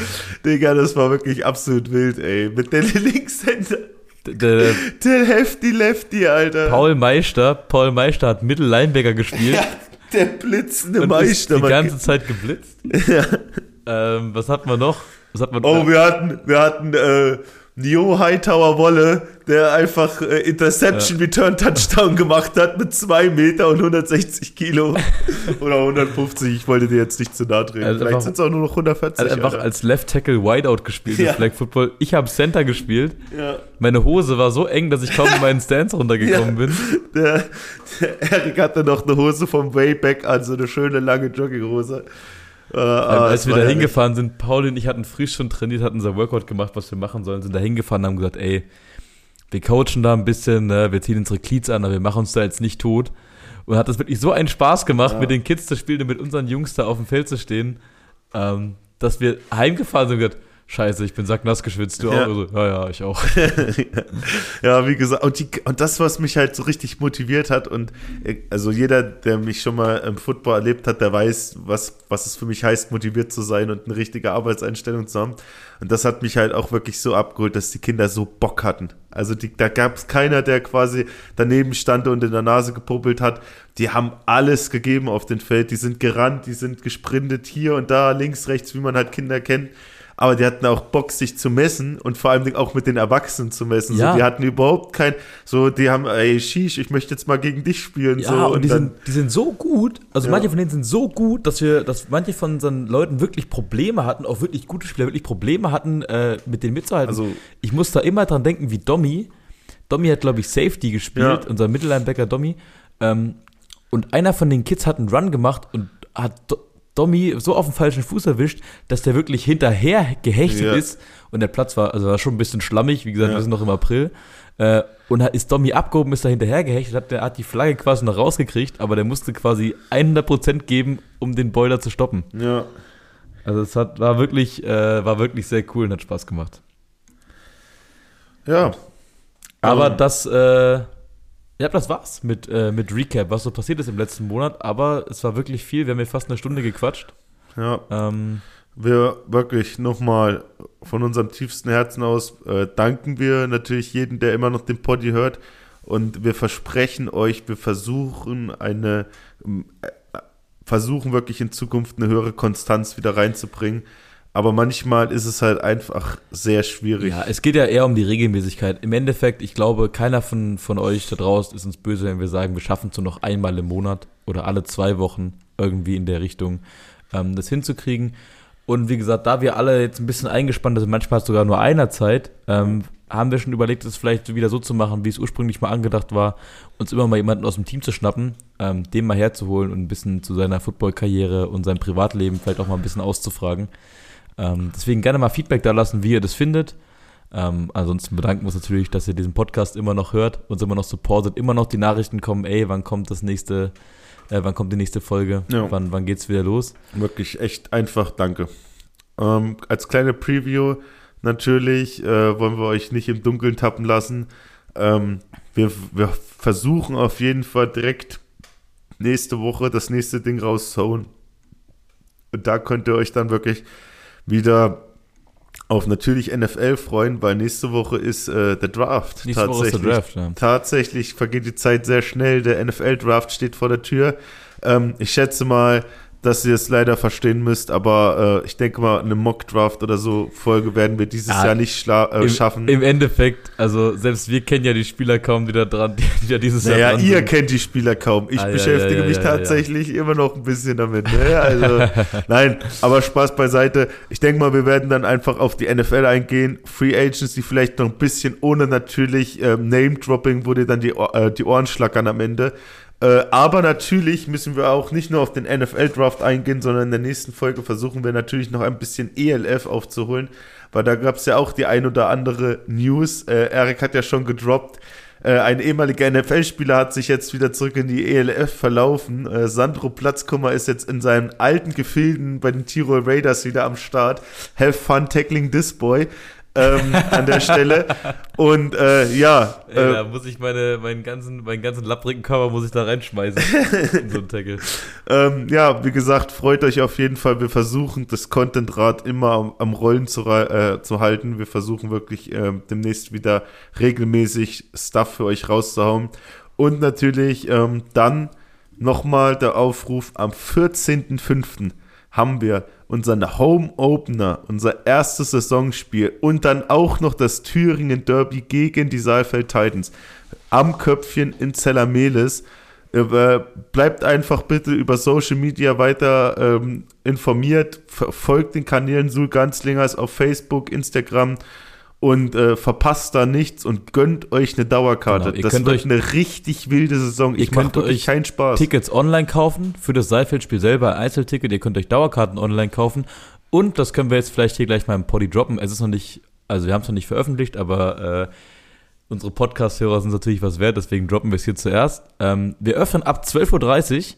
Digga, das war wirklich absolut wild, ey. Mit der Linkshänder. Der, der Hefty Lefty, Alter. Paul Meister, Paul Meister hat Mittellinebacker gespielt. Ja, der blitzende und Meister. Ist die ganze Zeit geblitzt. Ja. Ähm, was hatten wir noch? Was hat man oh, wir hatten, wir hatten, äh, Neo Hightower Wolle, der einfach äh, Interception ja. Return Touchdown gemacht hat mit 2 Meter und 160 Kilo. Oder 150, ich wollte dir jetzt nicht zu nahe treten. Also Vielleicht sind es auch nur noch 140. Also einfach Alter. als Left Tackle Wideout gespielt ja. im Flag Football. Ich habe Center gespielt. Ja. Meine Hose war so eng, dass ich kaum in meinen Stance runtergekommen bin. Der, der Erik hatte noch eine Hose vom Wayback an, so eine schöne lange Jogginghose. Äh, als wir da hingefahren sind, Paul und ich hatten früh schon trainiert, hatten unser Workout gemacht, was wir machen sollen, sind da hingefahren und haben gesagt, ey, wir coachen da ein bisschen, ne, wir ziehen unsere Cleats an, aber wir machen uns da jetzt nicht tot. Und hat das wirklich so einen Spaß gemacht, ja. mit den Kids zu spielen und mit unseren Jungs da auf dem Feld zu stehen, ähm, dass wir heimgefahren sind und gesagt, Scheiße, ich bin sacknass geschwitzt, du ja. auch? Also, ja, ja, ich auch. ja, wie gesagt, und, die, und das, was mich halt so richtig motiviert hat, und äh, also jeder, der mich schon mal im Football erlebt hat, der weiß, was, was es für mich heißt, motiviert zu sein und eine richtige Arbeitseinstellung zu haben. Und das hat mich halt auch wirklich so abgeholt, dass die Kinder so Bock hatten. Also die, da gab es keiner, der quasi daneben stand und in der Nase gepuppelt hat. Die haben alles gegeben auf dem Feld. Die sind gerannt, die sind gesprintet hier und da, links, rechts, wie man halt Kinder kennt aber die hatten auch Bock, sich zu messen und vor allem auch mit den Erwachsenen zu messen. Ja. So, die hatten überhaupt kein, so, die haben, ey, Shish, ich möchte jetzt mal gegen dich spielen. Ja, so, und, und die, dann, sind, die sind so gut, also ja. manche von denen sind so gut, dass wir, dass manche von unseren Leuten wirklich Probleme hatten, auch wirklich gute Spieler wirklich Probleme hatten, äh, mit denen mitzuhalten. Also, ich muss da immer dran denken, wie Domi. Domi hat, glaube ich, Safety gespielt, ja. unser Mittellinebacker Domi. Ähm, und einer von den Kids hat einen Run gemacht und hat Domi so auf dem falschen Fuß erwischt, dass der wirklich hinterher gehechtet ja. ist und der Platz war, also war schon ein bisschen schlammig, wie gesagt, ja. wir sind noch im April. Äh, und ist Domi abgehoben, ist da hinterher gehechtet, hat, der hat die Flagge quasi noch rausgekriegt, aber der musste quasi 100% geben, um den Boiler zu stoppen. Ja. Also es hat, war wirklich, äh, war wirklich sehr cool und hat Spaß gemacht. Ja. Aber ähm. das, äh, ja, das war's mit, äh, mit Recap, was so passiert ist im letzten Monat. Aber es war wirklich viel. Wir haben hier fast eine Stunde gequatscht. Ja. Ähm, wir wirklich nochmal von unserem tiefsten Herzen aus äh, danken wir natürlich jedem, der immer noch den Poddy hört. Und wir versprechen euch, wir versuchen eine, äh, versuchen wirklich in Zukunft eine höhere Konstanz wieder reinzubringen aber manchmal ist es halt einfach sehr schwierig. Ja, es geht ja eher um die Regelmäßigkeit. Im Endeffekt, ich glaube, keiner von, von euch da draußen ist uns böse, wenn wir sagen, wir schaffen es nur noch einmal im Monat oder alle zwei Wochen irgendwie in der Richtung, ähm, das hinzukriegen. Und wie gesagt, da wir alle jetzt ein bisschen eingespannt sind, manchmal sogar nur einer Zeit, ähm, haben wir schon überlegt, es vielleicht wieder so zu machen, wie es ursprünglich mal angedacht war, uns immer mal jemanden aus dem Team zu schnappen, ähm, den mal herzuholen und ein bisschen zu seiner Footballkarriere und seinem Privatleben vielleicht auch mal ein bisschen auszufragen. Ähm, deswegen gerne mal Feedback da lassen, wie ihr das findet. Ähm, ansonsten bedanken wir uns natürlich, dass ihr diesen Podcast immer noch hört, uns immer noch supportet, immer noch die Nachrichten kommen, ey, wann kommt das nächste, äh, wann kommt die nächste Folge, ja. wann, wann geht's wieder los? Wirklich echt einfach, danke. Ähm, als kleine Preview natürlich äh, wollen wir euch nicht im Dunkeln tappen lassen. Ähm, wir, wir versuchen auf jeden Fall direkt nächste Woche das nächste Ding rauszuhauen. Und da könnt ihr euch dann wirklich wieder auf natürlich NFL freuen, weil nächste Woche ist äh, der Draft. Nächste tatsächlich, Woche ist der Draft, ja. Tatsächlich vergeht die Zeit sehr schnell. Der NFL-Draft steht vor der Tür. Ähm, ich schätze mal, dass ihr es leider verstehen müsst, aber äh, ich denke mal, eine Mock-Draft oder so Folge werden wir dieses ja, Jahr nicht äh, im, schaffen. Im Endeffekt, also selbst wir kennen ja die Spieler kaum, die da dran, die, die ja dieses naja, Jahr dran ihr sind. kennt die Spieler kaum. Ich ah, beschäftige ja, ja, mich tatsächlich immer noch ein bisschen damit. Ne? Also, nein, aber Spaß beiseite. Ich denke mal, wir werden dann einfach auf die NFL eingehen. Free Agents, die vielleicht noch ein bisschen ohne natürlich ähm, Name-Dropping, wo dir dann die, äh, die Ohren schlackern am Ende. Äh, aber natürlich müssen wir auch nicht nur auf den NFL-Draft eingehen, sondern in der nächsten Folge versuchen wir natürlich noch ein bisschen ELF aufzuholen, weil da gab es ja auch die ein oder andere News. Äh, Eric hat ja schon gedroppt. Äh, ein ehemaliger NFL-Spieler hat sich jetzt wieder zurück in die ELF verlaufen. Äh, Sandro Platzkummer ist jetzt in seinen alten Gefilden bei den Tirol Raiders wieder am Start. Have fun tackling this boy ähm, an der Stelle. Und äh, ja. Ey, äh, da muss ich meine, meinen ganzen, meinen ganzen lapprigen Körper muss ich da reinschmeißen. in so einen Tackle. Ähm, ja, wie gesagt, freut euch auf jeden Fall. Wir versuchen, das Content-Rad immer am, am Rollen zu, äh, zu halten. Wir versuchen wirklich äh, demnächst wieder regelmäßig Stuff für euch rauszuhauen. Und natürlich ähm, dann nochmal der Aufruf am 14.05. haben wir unseren Home Opener, unser erstes Saisonspiel und dann auch noch das Thüringen Derby gegen die Saalfeld Titans am Köpfchen in Zellamelis. Bleibt einfach bitte über Social Media weiter ähm, informiert, folgt den Kanälen Sul Ganzlingers auf Facebook, Instagram und äh, verpasst da nichts und gönnt euch eine Dauerkarte. Genau, das wird euch, eine richtig wilde Saison. Ich mache euch keinen Spaß. Tickets online kaufen für das Seifeldspiel selber, Einzelticket. Ihr könnt euch Dauerkarten online kaufen. Und das können wir jetzt vielleicht hier gleich mal im Poddy droppen. Es ist noch nicht, also wir haben es noch nicht veröffentlicht, aber äh, unsere Podcast-Hörer sind natürlich was wert, deswegen droppen wir es hier zuerst. Ähm, wir öffnen ab 12.30 Uhr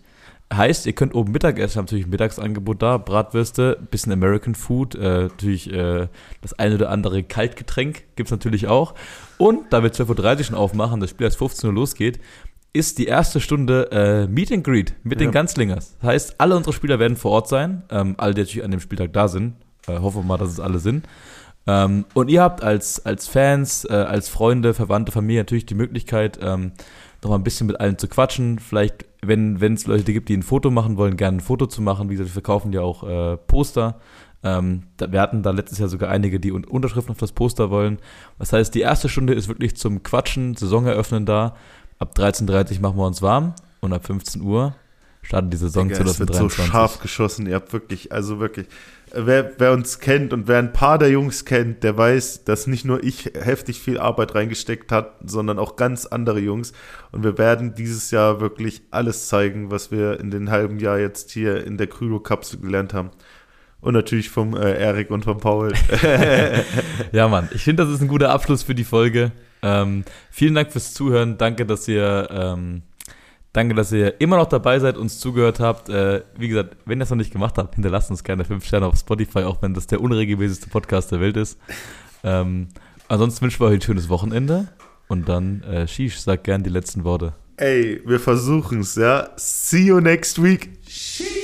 Heißt, ihr könnt oben Mittag essen, natürlich ein Mittagsangebot da, Bratwürste, bisschen American Food, äh, natürlich äh, das eine oder andere Kaltgetränk gibt's natürlich auch. Und da wir 12.30 Uhr schon aufmachen, das Spiel erst 15 Uhr losgeht, ist die erste Stunde äh, Meet and Greet mit ja. den Ganzlingers. Das heißt, alle unsere Spieler werden vor Ort sein, ähm, alle, die natürlich an dem Spieltag da sind. Äh, hoffen wir mal, dass es alle sind. Ähm, und ihr habt als, als Fans, äh, als Freunde, Verwandte, Familie natürlich die Möglichkeit, ähm, noch mal ein bisschen mit allen zu quatschen. Vielleicht, wenn es Leute gibt, die ein Foto machen wollen, gerne ein Foto zu machen. Wie gesagt, wir verkaufen ja auch äh, Poster. Ähm, da, wir hatten da letztes Jahr sogar einige, die Unterschriften auf das Poster wollen. Das heißt, die erste Stunde ist wirklich zum Quatschen, Saison eröffnen da. Ab 13.30 Uhr machen wir uns warm und ab 15 Uhr startet die Saison Digga, 2023. Es wird so scharf geschossen. Ihr habt wirklich, also wirklich, wer, wer uns kennt und wer ein paar der Jungs kennt, der weiß, dass nicht nur ich heftig viel Arbeit reingesteckt hat, sondern auch ganz andere Jungs. Und wir werden dieses Jahr wirklich alles zeigen, was wir in den halben Jahr jetzt hier in der Krylo-Kapsel gelernt haben. Und natürlich vom äh, Erik und vom Paul. ja, Mann, ich finde, das ist ein guter Abschluss für die Folge. Ähm, vielen Dank fürs Zuhören. Danke, dass ihr ähm, Danke, dass ihr immer noch dabei seid, uns zugehört habt. Äh, wie gesagt, wenn ihr es noch nicht gemacht habt, hinterlasst uns gerne 5 Sterne auf Spotify, auch wenn das der unregelmäßigste Podcast der Welt ist. Ähm, ansonsten wünschen wir euch ein schönes Wochenende und dann, äh, Shish, sag gerne die letzten Worte. Ey, wir versuchen's, ja. See you next week. Sheesh.